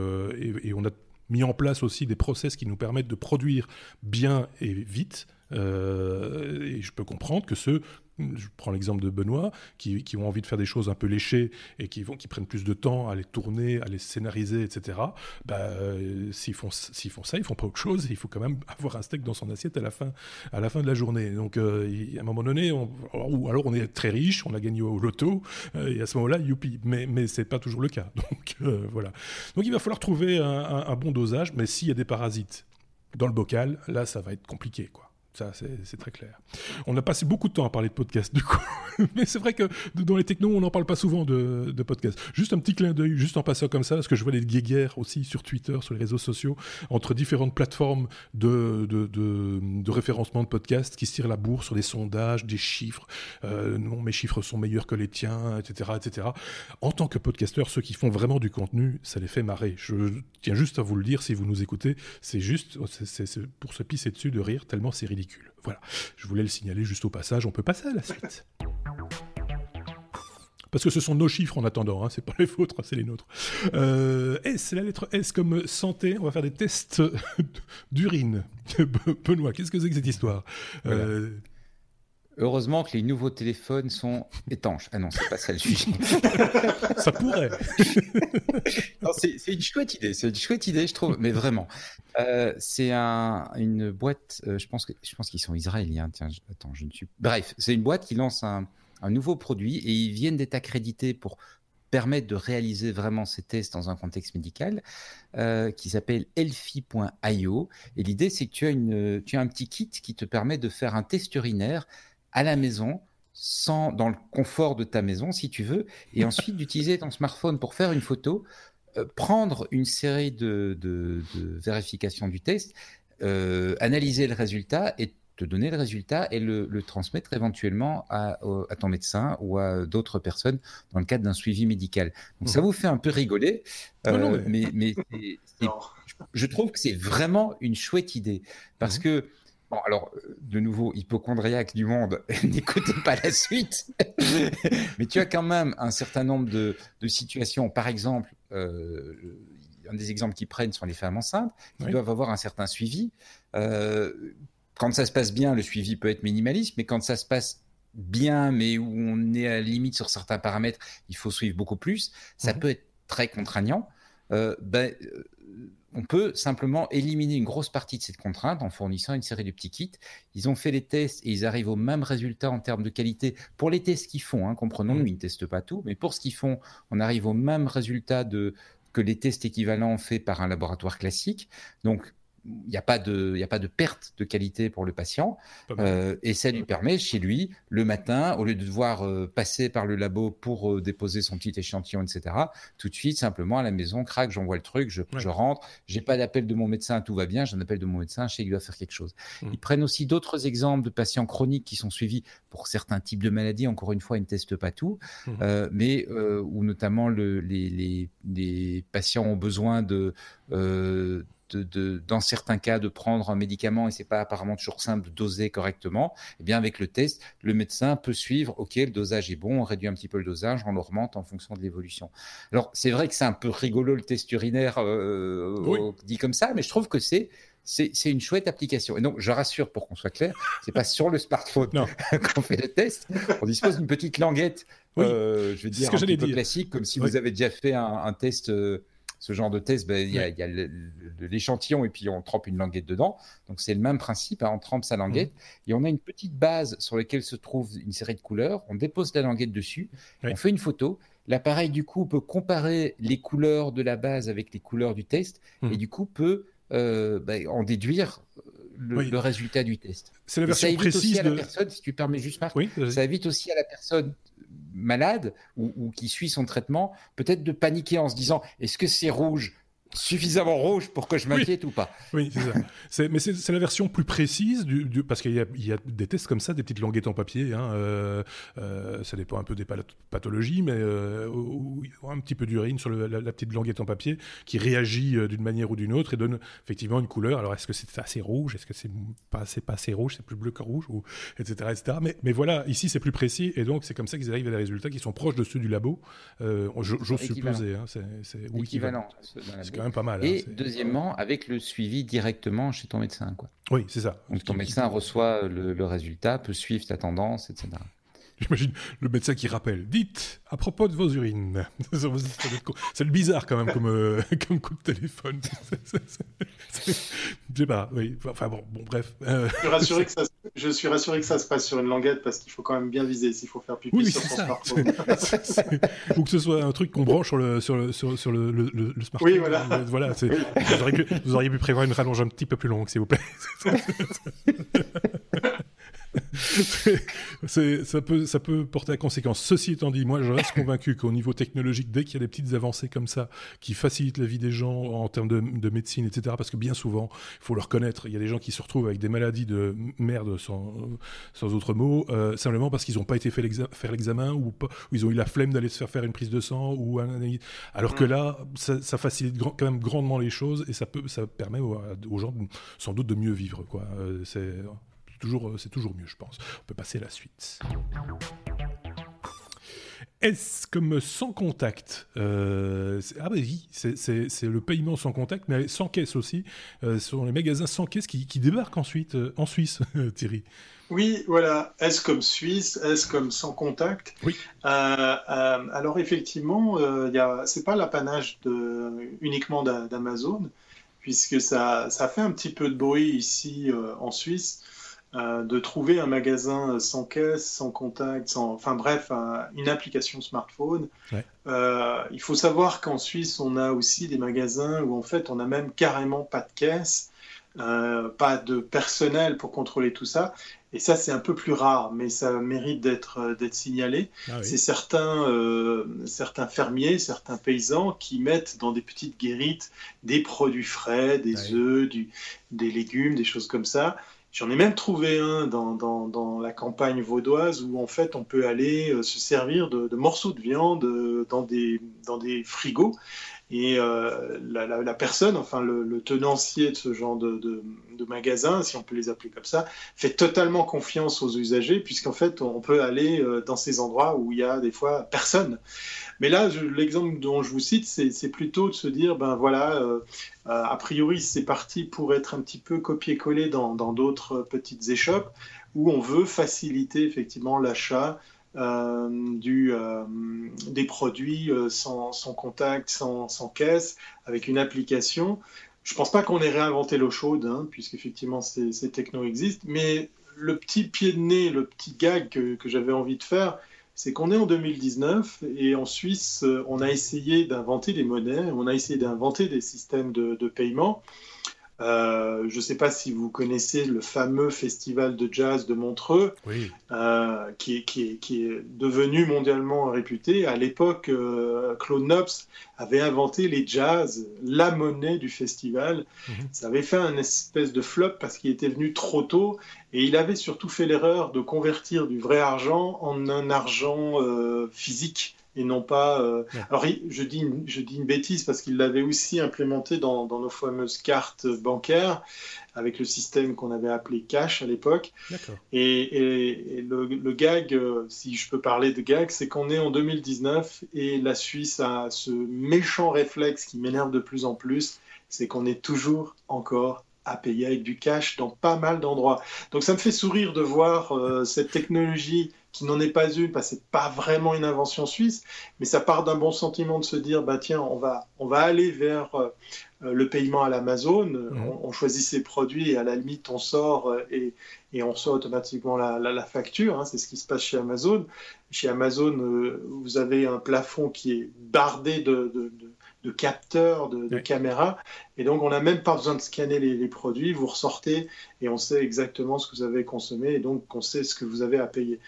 et on a mis en place aussi des process qui nous permettent de produire bien et vite. Euh, et je peux comprendre que ceux je prends l'exemple de Benoît, qui, ont envie de faire des choses un peu léchées et qui, vont, qui prennent plus de temps à les tourner, à les scénariser, etc. Bah, euh, s'ils, font, s'ils font ça, ils font pas autre chose. Il faut quand même *laughs* avoir un steak dans son assiette à la fin, à la fin de la journée. Donc, euh, à un moment donné, on, ou alors on est très riche, on a gagné au loto, euh, et à ce moment-là, youpi. Mais, mais c'est pas toujours le cas. *laughs* Donc, voilà. Donc, il va falloir trouver un, un bon dosage, mais s'il y a des parasites dans le bocal, là, ça va être compliqué, quoi. Ça, c'est très clair. On a passé beaucoup de temps à parler de podcast, du coup. *laughs* Mais c'est vrai que dans les technos, on n'en parle pas souvent de, de podcast. Juste un petit clin d'œil, juste en passant comme ça, parce que je vois des guéguerres aussi sur Twitter, sur les réseaux sociaux, entre différentes plateformes de, référencement de podcasts qui se tirent la bourre sur des sondages, des chiffres. Euh, non, mes chiffres sont meilleurs que les tiens, etc., etc. En tant que podcasteur, ceux qui font vraiment du contenu, ça les fait marrer. Je tiens juste à vous le dire si vous nous écoutez. C'est juste, pour se pisser dessus de rire, tellement c'est ridicule. Voilà, je voulais le signaler juste au passage, on peut passer à la suite. Parce que ce sont nos chiffres en attendant, hein, c'est pas les vôtres, c'est les nôtres. Euh, S, la lettre S comme santé, on va faire des tests *laughs* d'urine. *laughs* Benoît, qu'est-ce que c'est que cette histoire? Euh, Heureusement que les nouveaux téléphones sont étanches. Ah non, c'est pas ça le sujet. *laughs* ça pourrait. *laughs* c'est une chouette idée. C'est une chouette idée, je trouve. Mais vraiment, euh, c'est un, une boîte. Euh, je pense que je pense qu'ils sont israéliens. Tiens, attends, je ne suis. Bref, c'est une boîte qui lance un, un nouveau produit et ils viennent d'être accrédités pour permettre de réaliser vraiment ces tests dans un contexte médical, euh, qui s'appelle elfi.io. Et l'idée, c'est que tu as, une, tu as un petit kit qui te permet de faire un test urinaire à la maison, sans, dans le confort de ta maison, si tu veux, et ensuite *laughs* d'utiliser ton smartphone pour faire une photo, euh, prendre une série de, de, vérifications du test, euh, analyser le résultat et te donner le résultat et le, transmettre éventuellement à, à, ton médecin ou à d'autres personnes dans le cadre d'un suivi médical. Donc ça mmh. vous fait un peu rigoler, euh, mais, mais, je trouve que c'est vraiment une chouette idée parce mmh. que Bon, alors, euh, de nouveau, hypochondriaque du monde, *laughs* n'écoutez pas la suite. *laughs* Mais tu as quand même un certain nombre de, situations. Par exemple, euh, un des exemples qu'ils prennent sont les femmes enceintes, qui doivent avoir un certain suivi. Euh, quand ça se passe bien, le suivi peut être minimaliste, mais quand ça se passe bien, mais où on est à la limite sur certains paramètres, il faut suivre beaucoup plus, ça mhm. peut être très contraignant. Euh, ben, on peut simplement éliminer une grosse partie de cette contrainte en fournissant une série de petits kits. Ils ont fait les tests et ils arrivent au même résultat en termes de qualité pour les tests qu'ils font. Hein, comprenons-nous, mhm. ils ne testent pas tout, mais pour ce qu'ils font, on arrive au même résultat de, que les tests équivalents faits par un laboratoire classique. Donc, il n'y a, pas de, a pas de perte de qualité pour le patient. Euh, et ça lui permet, chez lui, le matin, au lieu de devoir euh, passer par le labo pour euh, déposer son petit échantillon, etc., tout de suite, simplement à la maison, crac, j'envoie le truc, je, je rentre, j'ai pas d'appel de mon médecin, tout va bien, j'ai un appel de mon médecin, je sais qu'il doit faire quelque chose. Mmh. Ils prennent aussi d'autres exemples de patients chroniques qui sont suivis pour certains types de maladies. Encore une fois, ils ne testent pas tout, mmh. mais où notamment le, les, les, les, patients ont besoin de de, dans certains cas, de prendre un médicament et c'est pas apparemment toujours simple de doser correctement, eh bien avec le test, le médecin peut suivre, ok, le dosage est bon, on réduit un petit peu le dosage, on l'augmente en fonction de l'évolution. Alors c'est vrai que c'est un peu rigolo le test urinaire euh, dit comme ça, mais je trouve que c'est c'est une chouette application. Et donc, je rassure pour qu'on soit clair, c'est pas sur le smartphone *laughs* qu'on fait le test. On dispose d'une petite languette, euh, je veux dire, un petit peu classique, comme si vous avez déjà fait un, test. Euh, ce genre de test, ben, il y a, l'échantillon et puis on trempe une languette dedans. Donc c'est le même principe, hein, on trempe sa languette mmh. et on a une petite base sur laquelle se trouve une série de couleurs. On dépose la languette dessus, on fait une photo. L'appareil du coup peut comparer les couleurs de la base avec les couleurs du test mmh. et du coup peut euh, ben, en déduire euh, le, résultat du test. C'est la version précise de... la personne, si tu permets juste Marc, ça évite aussi à la personne malade ou, qui suit son traitement, peut-être de paniquer en se disant est-ce que c'est rouge? Suffisamment rouge pour que je m'inquiète ou pas. Oui, c'est ça. mais c'est la version plus précise, du, parce qu'il y, y, a des tests comme ça, des petites languettes en papier. Hein, euh, euh, ça dépend un peu des pathologies, mais euh, un petit peu d'urine sur la, petite languette en papier qui réagit d'une manière ou d'une autre et donne effectivement une couleur. Alors, est-ce que c'est assez rouge? Est-ce que c'est pas assez, pas assez rouge? C'est plus bleu que rouge ou, etc. etc. Mais, mais voilà, ici, c'est plus précis et donc c'est comme ça qu'ils arrivent à des résultats qui sont proches de ceux du labo. J'ose supposer. Hein, c'est équivalent pas mal. Hein, et deuxièmement, avec le suivi directement chez ton médecin. Quoi. Oui, c'est ça. Donc ton médecin reçoit le, résultat, peut suivre ta tendance, etc. J'imagine le médecin qui rappelle. Dites, à propos de vos urines. *laughs* c'est le bizarre quand même comme, euh, *laughs* comme coup de téléphone. *laughs* Je sais pas, oui. Enfin bon, bon bref. Euh, je, suis rassuré que ça, je suis rassuré que ça se passe sur une languette parce qu'il faut quand même bien viser s'il faut faire pipi sur son smartphone. Ou que ce soit un truc qu'on branche sur le, sur le, sur, sur le, le, smartphone. Oui, voilà. Euh, voilà vous, auriez pu, vous auriez pu prévoir une rallonge un petit peu plus longue, s'il vous plaît. *laughs* ça, peut, ça peut porter à conséquence. Ceci étant dit, moi, je reste convaincu qu'au niveau technologique, dès qu'il y a des petites avancées comme ça qui facilitent la vie des gens en termes de, médecine, etc., parce que bien souvent, il faut le reconnaître, il y a des gens qui se retrouvent avec des maladies de merde, sans, sans autre mot, euh, simplement parce qu'ils n'ont pas été fait faire l'examen ou, ou, ils ont eu la flemme d'aller se faire faire une prise de sang ou un Alors que mm. là, ça, facilite quand même grandement les choses et ça, peut, ça permet aux, gens sans doute de mieux vivre. Quoi. Euh, c'est toujours, euh, c'est toujours mieux, je pense. On peut passer à la suite. Est-ce comme sans contact euh, Ah bah oui, c'est le paiement sans contact, mais sans caisse aussi. Euh, ce sont les magasins sans caisse qui, débarquent ensuite en Suisse, *laughs* Thierry. Oui, voilà. Est-ce comme Suisse Est-ce comme sans contact? Oui. alors effectivement, ce c'est pas l'apanage uniquement d'Amazon, puisque ça, ça fait un petit peu de bruit ici en Suisse. Euh, de trouver un magasin sans caisse, sans contact, sans, enfin bref, une application smartphone. Euh, il faut savoir qu'en Suisse, on a aussi des magasins où en fait, on n'a même carrément pas de caisse, euh, pas de personnel pour contrôler tout ça. Et ça, c'est un peu plus rare, mais ça mérite d'être signalé. Ah c'est certains, certains fermiers, certains paysans qui mettent dans des petites guérites des produits frais, des œufs, du, des légumes, des choses comme ça. J'en ai même trouvé un dans, la campagne vaudoise où en fait on peut aller euh, se servir de, morceaux de viande euh, dans des frigos Et la, personne, enfin le, tenancier de ce genre de, magasin, si on peut les appeler comme ça, fait totalement confiance aux usagers, puisqu'en fait, on peut aller dans ces endroits où il y a des fois personne. Mais là, l'exemple dont je vous cite, c'est plutôt de se dire, ben voilà, a priori, c'est parti pour être un petit peu copier-coller dans d'autres petites échoppes où on veut faciliter effectivement l'achat euh, euh, des produits euh, sans, contact, sans, caisse, avec une application. Je ne pense pas qu'on ait réinventé l'eau chaude, hein, puisqu'effectivement ces, ces technos existent, mais le petit pied de nez, le petit gag que, j'avais envie de faire, c'est qu'on est en 2019 et en Suisse, on a essayé d'inventer des monnaies, on a essayé d'inventer des systèmes de, de paiement. Euh, je ne sais pas si vous connaissez le fameux festival de jazz de Montreux, euh, qui, est, devenu mondialement réputé. À l'époque, euh, Claude Nobs avait inventé les jazz, la monnaie du festival. Mhm. Ça avait fait un espèce de flop parce qu'il était venu trop tôt et il avait surtout fait l'erreur de convertir du vrai argent en un argent physique et non pas. Euh, alors, je dis, une, je dis une bêtise parce qu'il l'avait aussi implémenté dans, nos fameuses cartes bancaires avec le système qu'on avait appelé cash à l'époque. Et, et, le, gag, euh, si je peux parler de gag, c'est qu'on est en 2019 et la Suisse a ce méchant réflexe qui m'énerve de plus en plus, c'est qu'on est toujours encore à payer avec du cash dans pas mal d'endroits. Donc ça me fait sourire de voir euh, cette technologie qui n'en est pas une, parce que c'est pas vraiment une invention suisse, mais ça part d'un bon sentiment de se dire, bah tiens, on va, on va aller vers euh, le paiement à l'Amazon, mmh. on, choisit ses produits et à la limite on sort euh, et, et on sort automatiquement la, la, facture, hein, c'est ce qui se passe chez Amazon. Chez Amazon, euh, vous avez un plafond qui est bardé de, de, de capteurs, de, caméras. Et donc, on n'a même pas besoin de scanner les, les, produits. Vous ressortez et on sait exactement ce que vous avez consommé et donc on sait ce que vous avez à payer.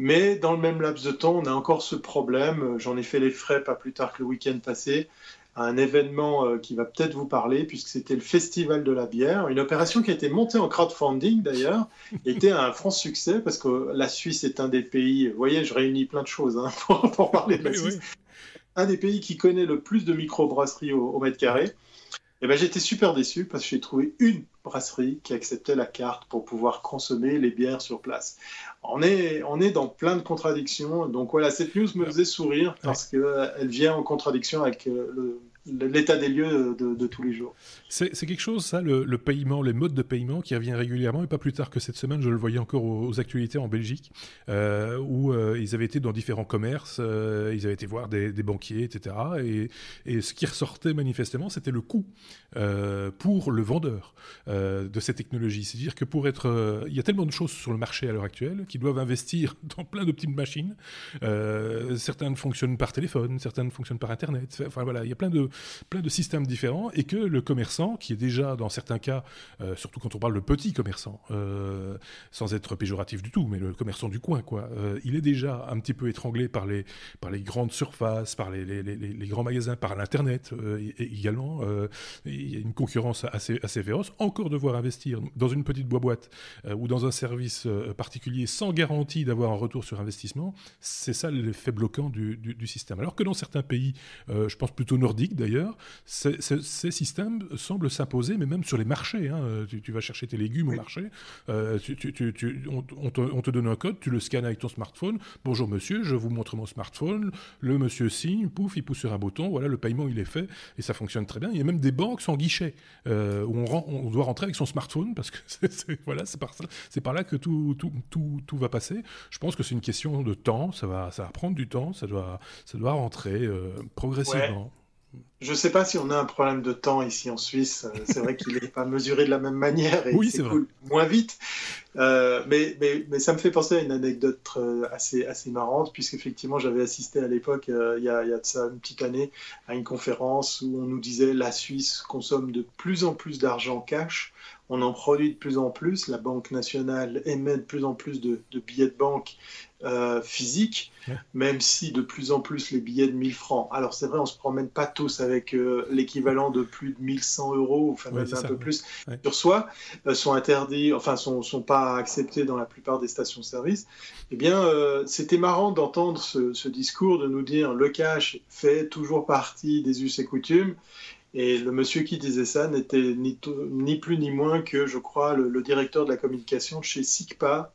Mais dans le même laps de temps, on a encore ce problème. J'en ai fait les frais pas plus tard que le week-end passé à un événement euh, qui va peut-être vous parler, puisque c'était le Festival de la bière, une opération qui a été montée en crowdfunding d'ailleurs, *laughs* était un franc succès, parce que la Suisse est un des pays, vous voyez, je réunis plein de choses hein, *laughs* pour, parler de la Suisse, un des pays qui connaît le plus de microbrasseries au, au mètre carré. Et ben, j'étais super déçu parce que j'ai trouvé une brasserie qui acceptait la carte pour pouvoir consommer les bières sur place. On est, on est dans plein de contradictions. Donc voilà, cette news me faisait sourire parce qu'elle vient en contradiction avec euh, le, l'état des lieux de, tous les jours. C'est quelque chose, ça, le, paiement, les modes de paiement qui revient régulièrement, et pas plus tard que cette semaine, je le voyais encore aux, actualités en Belgique, euh, où euh, ils avaient été dans différents commerces, euh, ils avaient été voir des, banquiers, etc. Et, et, ce qui ressortait manifestement, c'était le coût pour le vendeur de ces technologies. C'est-à-dire que pour être... il y a tellement de choses sur le marché à l'heure actuelle qui doivent investir *laughs* dans plein de petites machines. certaines fonctionnent par téléphone, certaines fonctionnent par Internet. Enfin voilà, il y a plein de, plein de systèmes différents et que le commerçant, qui est déjà dans certains cas, euh, surtout quand on parle de petit commerçant, euh, sans être péjoratif du tout, mais le commerçant du coin, quoi, euh, il est déjà un petit peu étranglé par les, par les grandes surfaces, par les, les, les, grands magasins, par l'Internet également. il y a une concurrence assez, assez féroce. Encore devoir investir dans une petite boîte ou dans un service particulier sans garantie d'avoir un retour sur investissement, c'est ça l'effet bloquant du, du, système. Alors que dans certains pays, je pense plutôt nordiques d'ailleurs, ces systèmes semblent s'imposer, mais même sur les marchés. Hein. Tu, vas chercher tes légumes au marché, euh, on, te, donne un code, tu le scannes avec ton smartphone. Bonjour monsieur, je vous montre mon smartphone. Le monsieur signe, pouf, il pousse sur un bouton. Voilà, le paiement il est fait et ça fonctionne très bien. Il y a même des banques sans guichet euh, où on, doit rentrer avec son smartphone parce que *laughs* c'est voilà, c'est par, par là que tout, tout, tout, va passer. Je pense que c'est une question de temps. Ça va, ça va prendre du temps. Ça doit, ça doit rentrer euh, progressivement. Je ne sais pas si on a un problème de temps ici en Suisse. Euh, c'est vrai qu'il n'est pas mesuré de la même manière et oui, c'est cool moins vite. Euh, mais, mais, mais, ça me fait penser à une anecdote euh, assez, assez marrante, puisqu'effectivement, j'avais assisté à l'époque, il, y a, il y a de ça une petite année, à une conférence où on nous disait la Suisse consomme de plus en plus d'argent cash on en produit de plus en plus. La Banque nationale émet de plus en plus de, billets de banque euh, physiques, même si de plus en plus les billets de 1000 francs. Alors c'est vrai, on ne se promène pas tous avec euh, l'équivalent de plus de 1100 euros, enfin même un peu plus sur soi, euh, sont interdits, enfin sont, sont pas acceptés dans la plupart des stations-service. Eh bien, c'était marrant d'entendre ce, ce discours de nous dire le cash fait toujours partie des us et coutumes. Et le monsieur qui disait ça n'était ni, ni, plus ni moins que, je crois, le, directeur de la communication chez SICPA,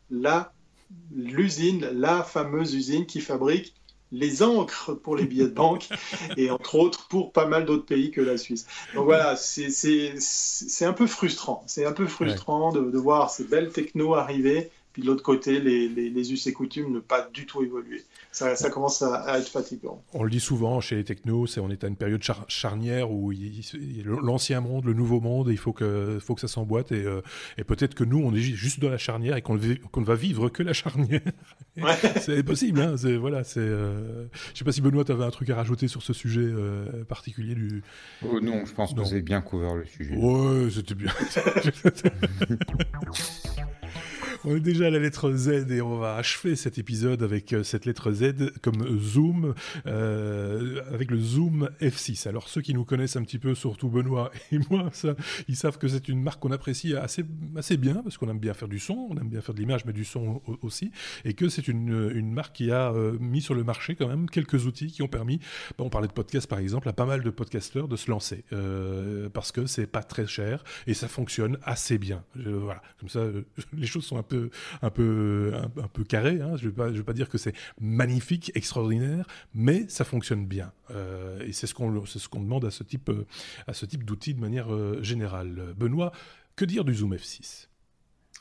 l'usine, la fameuse usine qui fabrique les encres pour les billets de banque *laughs* et entre autres pour pas mal d'autres pays que la Suisse. Donc voilà, c'est un peu frustrant. C'est un peu frustrant de, de, voir ces belles technos arriver puis de l'autre côté, les, les, us et coutumes ne pas du tout évoluer. Ça, ça commence à, être fatigant. On le dit souvent chez les technos, c'est on est à une période charnière où l'ancien monde, le nouveau monde, il faut que, faut que ça s'emboîte et, euh, et peut-être que nous, on est juste dans la charnière et qu'on ne va vivre que la charnière. *laughs* c'est possible, hein, voilà, c'est. Euh... Je sais pas si Benoît, tu avais un truc à rajouter sur ce sujet euh, particulier du. Oh, non, je pense que vous avez bien couvert le sujet. Ouais, c'était bien. *laughs* On est déjà à la lettre Z et on va achever cet épisode avec euh, cette lettre Z comme Zoom, euh, avec le Zoom F6. Alors ceux qui nous connaissent un petit peu, surtout Benoît *laughs* et moi, ils savent que c'est une marque qu'on apprécie assez, assez bien parce qu'on aime bien faire du son, on aime bien faire de l'image, mais du son aussi, et que c'est une, une, marque qui a euh, mis sur le marché quand même quelques outils qui ont permis, on parlait de podcast par exemple, à pas mal de podcasteurs de se lancer parce que c'est pas très cher et ça fonctionne assez bien. voilà, comme ça, *laughs* les choses sont un peu un peu, un, peu carré. Hein. Je ne vais, vais, pas dire que c'est magnifique, extraordinaire, mais ça fonctionne bien. Euh, et c'est ce qu'on ce qu'on demande à ce type, euh, à ce type d'outils de manière euh, générale. Benoît, que dire du Zoom F6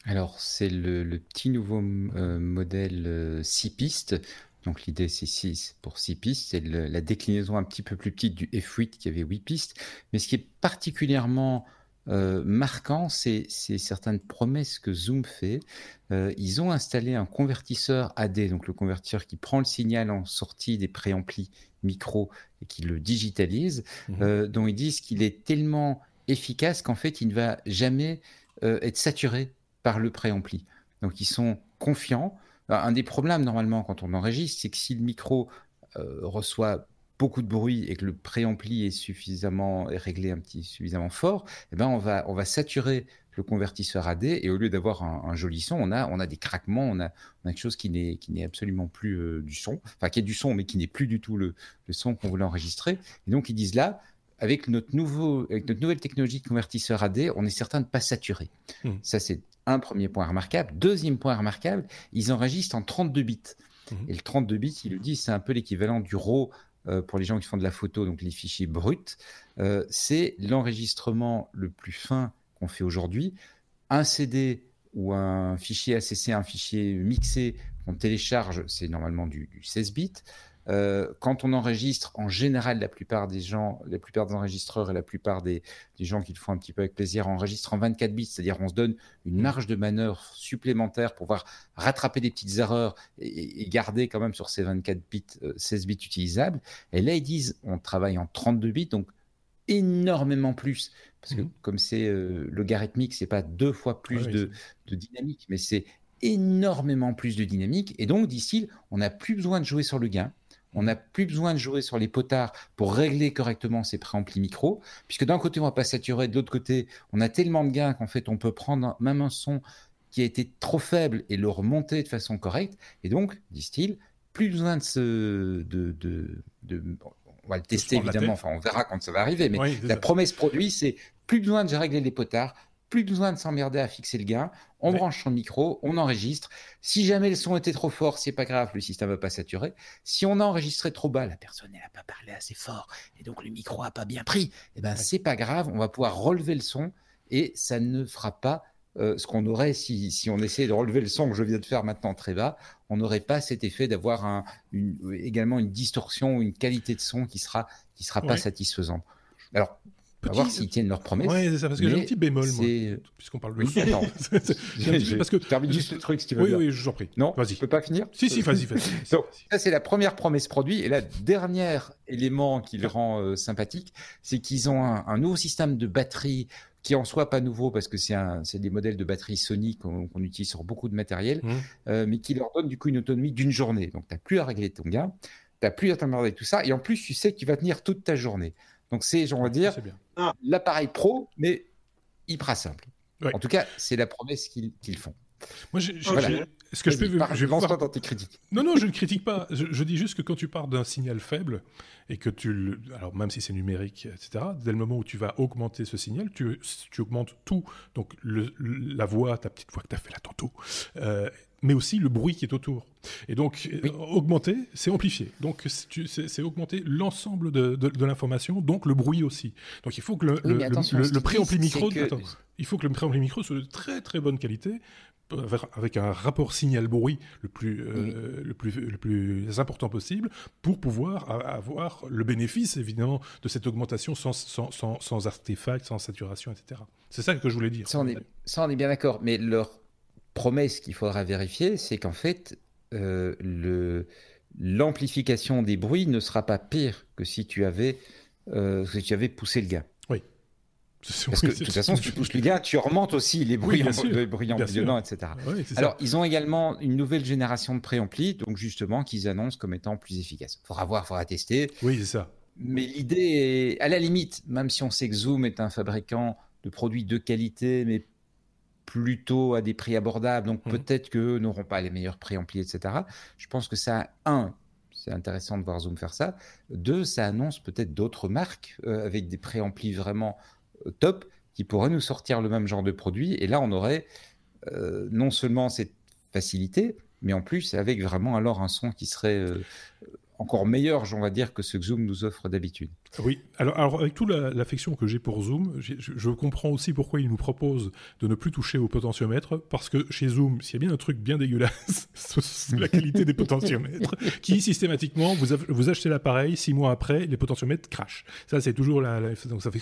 alors, c'est le, petit nouveau modèle 6 pistes. Donc, l'idée, c'est 6 pour 6 pistes. C'est la déclinaison un petit peu plus petite du F8 qui avait 8 pistes. Mais ce qui est particulièrement euh, marquant, c'est certaines promesses que Zoom fait. Euh, ils ont installé un convertisseur AD, donc le convertisseur qui prend le signal en sortie des préamplis micro et qui le digitalise, mmh euh, dont ils disent qu'il est tellement efficace qu'en fait, il ne va jamais être saturé par le préampli. Donc, ils sont confiants. Un des problèmes, normalement, quand on enregistre, c'est que si le micro reçoit beaucoup de bruit et que le préampli est suffisamment est réglé un petit suffisamment fort, eh ben on va on va saturer le convertisseur AD et au lieu d'avoir un, joli son, on a on a des craquements, on a, on a quelque chose qui n'est qui n'est absolument plus euh, du son, enfin qui est du son mais qui n'est plus du tout le, le son qu'on voulait enregistrer. Et donc ils disent là avec notre nouveau avec notre nouvelle technologie de convertisseur AD, on est certain de pas saturer. Hmm. Ça c'est un premier point remarquable. Deuxième point remarquable, ils enregistrent en 32 bits. Hmm. Et le 32 bits, ils le disent, c'est un peu l'équivalent du RAW pour les gens qui font de la photo, donc les fichiers bruts, euh, c'est l'enregistrement le plus fin qu'on fait aujourd'hui. Un CD ou un fichier ACC, un fichier mixé qu'on télécharge, c'est normalement du, du 16 bits. Euh, quand on enregistre, en général, la plupart des gens, la plupart des enregistreurs et la plupart des, gens qui le font un petit peu avec plaisir enregistrent en 24 bits, c'est-à-dire on se donne une marge de manœuvre supplémentaire pour pouvoir rattraper des petites erreurs et, garder quand même sur ces 24 bits, 16 euh, bits utilisables. Et là, ils disent, on travaille en 32 bits, donc énormément plus. Parce que mmh. comme c'est euh, logarithmique, c'est pas deux fois plus de, de dynamique, mais c'est énormément plus de dynamique. Et donc, disent-ils, on n'a plus besoin de jouer sur le gain. On n'a plus besoin de jouer sur les potards pour régler correctement ces préamplis micro, puisque d'un côté, on va pas saturer, de l'autre côté, on a tellement de gains qu'en fait, on peut prendre même un son qui a été trop faible et le remonter de façon correcte. Et donc, disent-ils, plus besoin de se, de, de, on va le tester évidemment, enfin, on verra quand ça va arriver, mais la promesse produit, c'est plus besoin de régler les potards, plus besoin de s'emmerder à fixer le gain. On branche son micro, on enregistre. Si jamais le son était trop fort, c'est pas grave, le système va pas saturer. Si on a enregistré trop bas, la personne n'a pas parlé assez fort et donc le micro a pas bien pris. Eh ben c'est pas grave, on va pouvoir relever le son et ça ne fera pas euh, ce qu'on aurait si, si, on essayait de relever le son que je viens de faire maintenant très bas, on n'aurait pas cet effet d'avoir un, également une distorsion ou une qualité de son qui sera qui sera pas satisfaisante. Alors Petit... voir s'ils tiennent leurs promesses. Oui, c'est ça, parce que j'ai un petit bémol, moi, puisqu'on parle de... Oui, attends. *laughs* *laughs* parce que... termine juste le truc, si tu veux Oui, oui, je vous en prie. Non, vas-y. Tu peux pas finir Si, si, vas-y, vas-y. *laughs* Donc, ça, c'est la première promesse produit. Et la dernière élément qui le rend euh, sympathique, c'est qu'ils ont un, un, nouveau système de batterie qui en soit pas nouveau parce que c'est des modèles de batterie Sony qu'on utilise sur beaucoup de matériel, mmh. euh, mais qui leur donne du coup une autonomie d'une journée. Donc tu n'as plus à régler ton gain, tu n'as plus à t'emmerder avec tout ça, et en plus tu sais que tu vas tenir toute ta journée. Donc c'est, on va dire, ah. l'appareil pro, mais hyper simple. En tout cas, c'est la promesse qu'ils font. Moi, ce que je peux, je vais dans tes critiques. Non, non, je ne critique pas. Je, dis juste que quand tu pars d'un signal faible et que tu, alors même si c'est numérique, etc. Dès le moment où tu vas augmenter ce signal, tu, tu augmentes tout. Donc la voix, ta petite voix que tu as fait là tantôt, euh, mais aussi le bruit qui est autour. Et donc, euh, augmenter, c'est amplifier. Donc, c'est augmenter l'ensemble de, de, l'information, donc le bruit aussi. Donc, il faut que le, le, le, préampli micro, il faut que le préampli micro soit de très très bonne qualité avec un rapport signal-bruit le, plus, euh, le, plus, le plus important possible pour pouvoir avoir le bénéfice, évidemment, de cette augmentation sans, sans, sans, sans artefact, sans saturation, etc. C'est ça que je voulais dire. Ça, on est, ça, on est bien d'accord. Mais leur promesse qu'il faudra vérifier, c'est qu'en fait, euh, l'amplification des bruits ne sera pas pire que si tu avais, euh, si tu avais poussé le gars. Parce que de toute façon, si tu pousses le gars, tu remontes aussi les bruits, oui, etc. Alors, ils ont également une nouvelle génération de préamplis, donc justement, qu'ils annoncent comme étant plus efficace. Faudra voir, faudra tester. Oui, c'est ça. Mais l'idée est, à la limite, même si on sait que Zoom est un fabricant de produits de qualité, mais plutôt à des prix abordables, donc mhm. peut-être qu'eux n'auront pas les meilleurs préamplis, etc. Je pense que ça, un, c'est intéressant de voir Zoom faire ça. Deux, ça annonce peut-être d'autres marques euh, avec des préamplis vraiment top qui pourrait nous sortir le même genre de produit. Et là, on aurait euh, non seulement cette facilité, mais en plus avec vraiment alors un son qui serait euh, encore meilleur, on va dire, que ce que Zoom nous offre d'habitude. Oui, alors, alors avec toute l'affection que j'ai pour Zoom, je, comprends aussi pourquoi il nous propose de ne plus toucher au potentiomètre, parce que chez Zoom, s'il y a bien un truc bien dégueulasse, *laughs* c'est la qualité des potentiomètres, *laughs* qui systématiquement, vous, vous achetez l'appareil, six mois après, les potentiomètres crachent. Ça, c'est toujours la, donc ça fait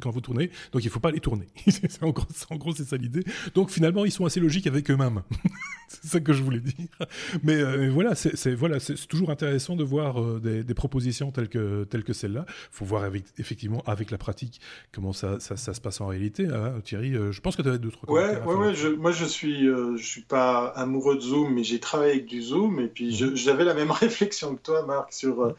quand vous tournez, donc il ne faut pas les tourner. *laughs* en gros c'est ça l'idée. Donc finalement, ils sont assez logiques avec eux-mêmes. *laughs* c'est ça que je voulais dire. Mais euh, voilà, c'est voilà, c'est toujours intéressant de voir euh, des, propositions telles que, telles que celle-là. Il faut voir avec, effectivement avec la pratique comment ça, ça, se passe en réalité. Hein. Thierry, euh, je pense que tu avais d'autres Ouais, ouais, ouais moi je suis, je suis pas amoureux de Zoom, mais j'ai travaillé avec du Zoom et puis j'avais la même *laughs* réflexion que toi, Marc, sur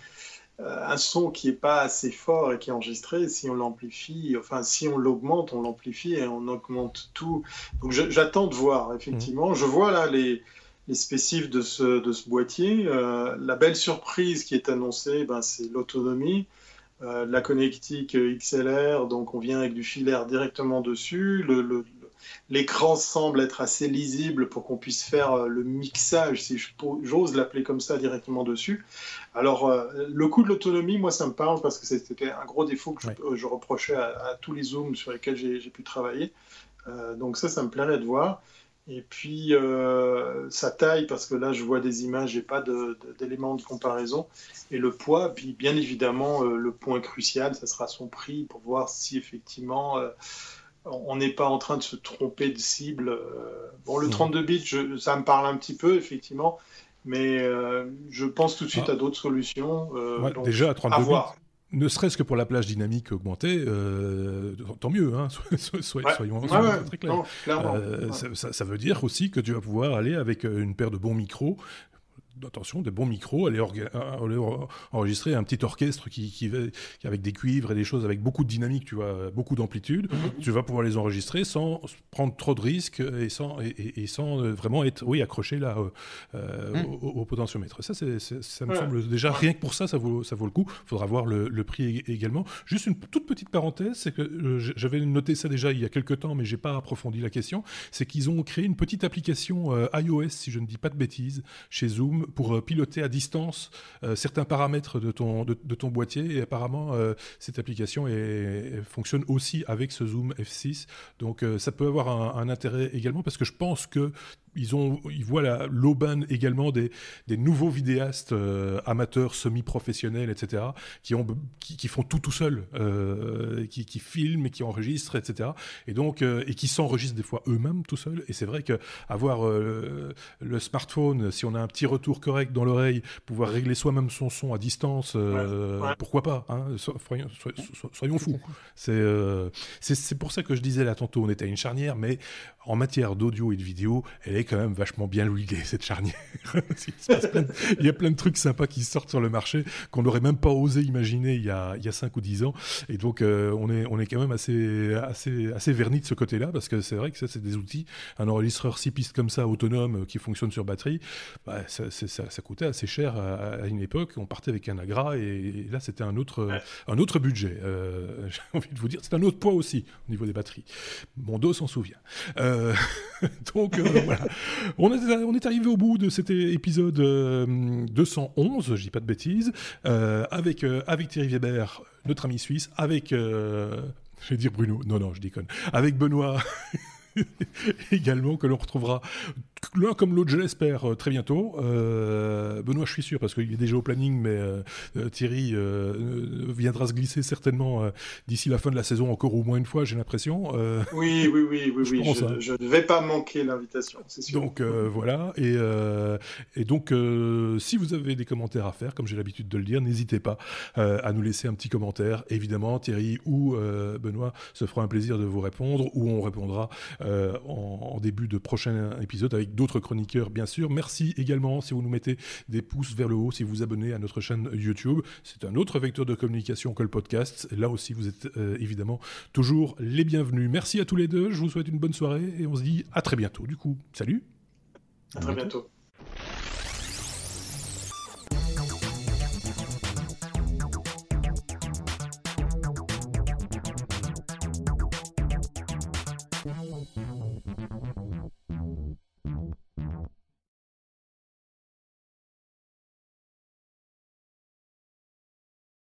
un son qui n'est pas assez fort et qui est enregistré, si on l'amplifie, enfin si on l'augmente, on l'amplifie et on augmente tout. Donc j'attends de voir, effectivement. Je vois là les, les spécifs de ce, de ce boîtier. Euh, la belle surprise qui est annoncée, ben, c'est l'autonomie. Euh, la connectique XLR, donc on vient avec du filaire directement dessus. L'écran semble être assez lisible pour qu'on puisse faire euh, le mixage, si j'ose l'appeler comme ça, directement dessus. Alors, le coût de l'autonomie, moi, ça me parle parce que c'était un gros défaut que je, reprochais à, tous les zooms sur lesquels j'ai pu travailler. donc ça, ça me plairait de voir. Et puis, euh, sa taille, parce que là, je vois des images, j'ai pas d'éléments de, comparaison. Et le poids, puis bien évidemment, euh, le point crucial, ça sera son prix pour voir si effectivement euh, on n'est pas en train de se tromper de cible. bon, le 32 bits, ça me parle un petit peu, effectivement. Mais je pense tout de suite ah. à d'autres solutions. déjà, à 32 bits, ne serait-ce que pour la plage dynamique augmentée, euh, tant mieux, hein, soyons, très clairs. Euh, ça, ça, veut dire aussi que tu vas pouvoir aller avec une paire de bons micros attention, des bons micros, aller, enregistrer un petit orchestre qui, qui, avec des cuivres et des choses avec beaucoup de dynamique, tu vois, beaucoup d'amplitude. Mhm. Tu vas pouvoir les enregistrer sans prendre trop de risques et sans, et, sans euh, vraiment être, oui, accroché là euh, euh, mhm. au, potentiomètre. Ça, c'est, ça me semble déjà rien que pour ça, ça vaut, ça vaut le coup. Il faudra voir le, prix également. Juste une toute petite parenthèse, c'est que j'avais noté ça déjà il y a quelques temps, mais j'ai pas approfondi la question. C'est qu'ils ont créé une petite application iOS, si je ne dis pas de bêtises, chez Zoom pour euh, piloter à distance euh, certains paramètres de ton, de, ton boîtier. Et apparemment, euh, cette application fonctionne aussi avec ce Zoom F6. Donc ça peut avoir un, intérêt également parce que je pense que ils, ont, ils voient l'aubane également des, des, nouveaux vidéastes amateurs, semi-professionnels, etc., qui, ont, qui, font tout tout seuls, euh, qui, qui, filment qui enregistrent, etc., et, donc, et qui s'enregistrent des fois eux-mêmes tout seuls. Et c'est vrai qu'avoir le smartphone, si on a un petit retour toujours correct dans l'oreille, pouvoir régler soi-même son son à distance, pourquoi pas hein, soyons, fous. C'est pour ça que je disais là tantôt, on était à une charnière, mais en matière d'audio et de vidéo, elle est quand même vachement bien huilée, cette charnière. *laughs* il, y a plein de trucs sympas qui sortent sur le marché qu'on n'aurait même pas osé imaginer il y a, il y a 5 ou 10 ans. Et donc, euh, on, est, on est quand même assez, assez, assez verni de ce côté-là, parce que c'est vrai que ça, c'est des outils. Un enregistreur 6 pistes comme ça, autonome, qui fonctionne sur batterie, bah, ça, ça, coûtait assez cher à, une époque. On partait avec un Agra, et, là, c'était un autre, un autre budget. Euh, *laughs* j'ai envie de vous dire, c'est un autre poids aussi au niveau des batteries. Mon dos s'en souvient. Euh, *laughs* donc, voilà. On est, arrivé au bout de cet épisode 211, je dis pas de bêtises, avec, avec Thierry Weber, notre ami suisse, avec, euh, je vais dire Bruno, non, non, je déconne, avec Benoît. *laughs* également que l'on retrouvera l'un comme l'autre, je l'espère, euh, très bientôt. Euh, Benoît, je suis sûr, parce qu'il est déjà au planning, mais euh, Thierry viendra se glisser certainement d'ici la fin de la saison, encore au moins une fois, j'ai l'impression. oui, oui, oui, oui, oui. Je, ne vais pas manquer l'invitation, c'est sûr. Donc voilà, et, et donc si vous avez des commentaires à faire, comme j'ai l'habitude de le dire, n'hésitez pas à nous laisser un petit commentaire. Évidemment, Thierry ou Benoît se fera un plaisir de vous répondre, ou on répondra en, en, début de prochain épisode avec d'autres chroniqueurs, bien sûr. Merci également si vous nous mettez des pouces vers le haut, si vous vous abonnez à notre chaîne YouTube. C'est un autre vecteur de communication que le podcast. Là aussi, vous êtes euh, évidemment toujours les bienvenus. Merci à tous les deux. Je vous souhaite une bonne soirée et on se dit à très bientôt. Du coup, salut. À très bientôt.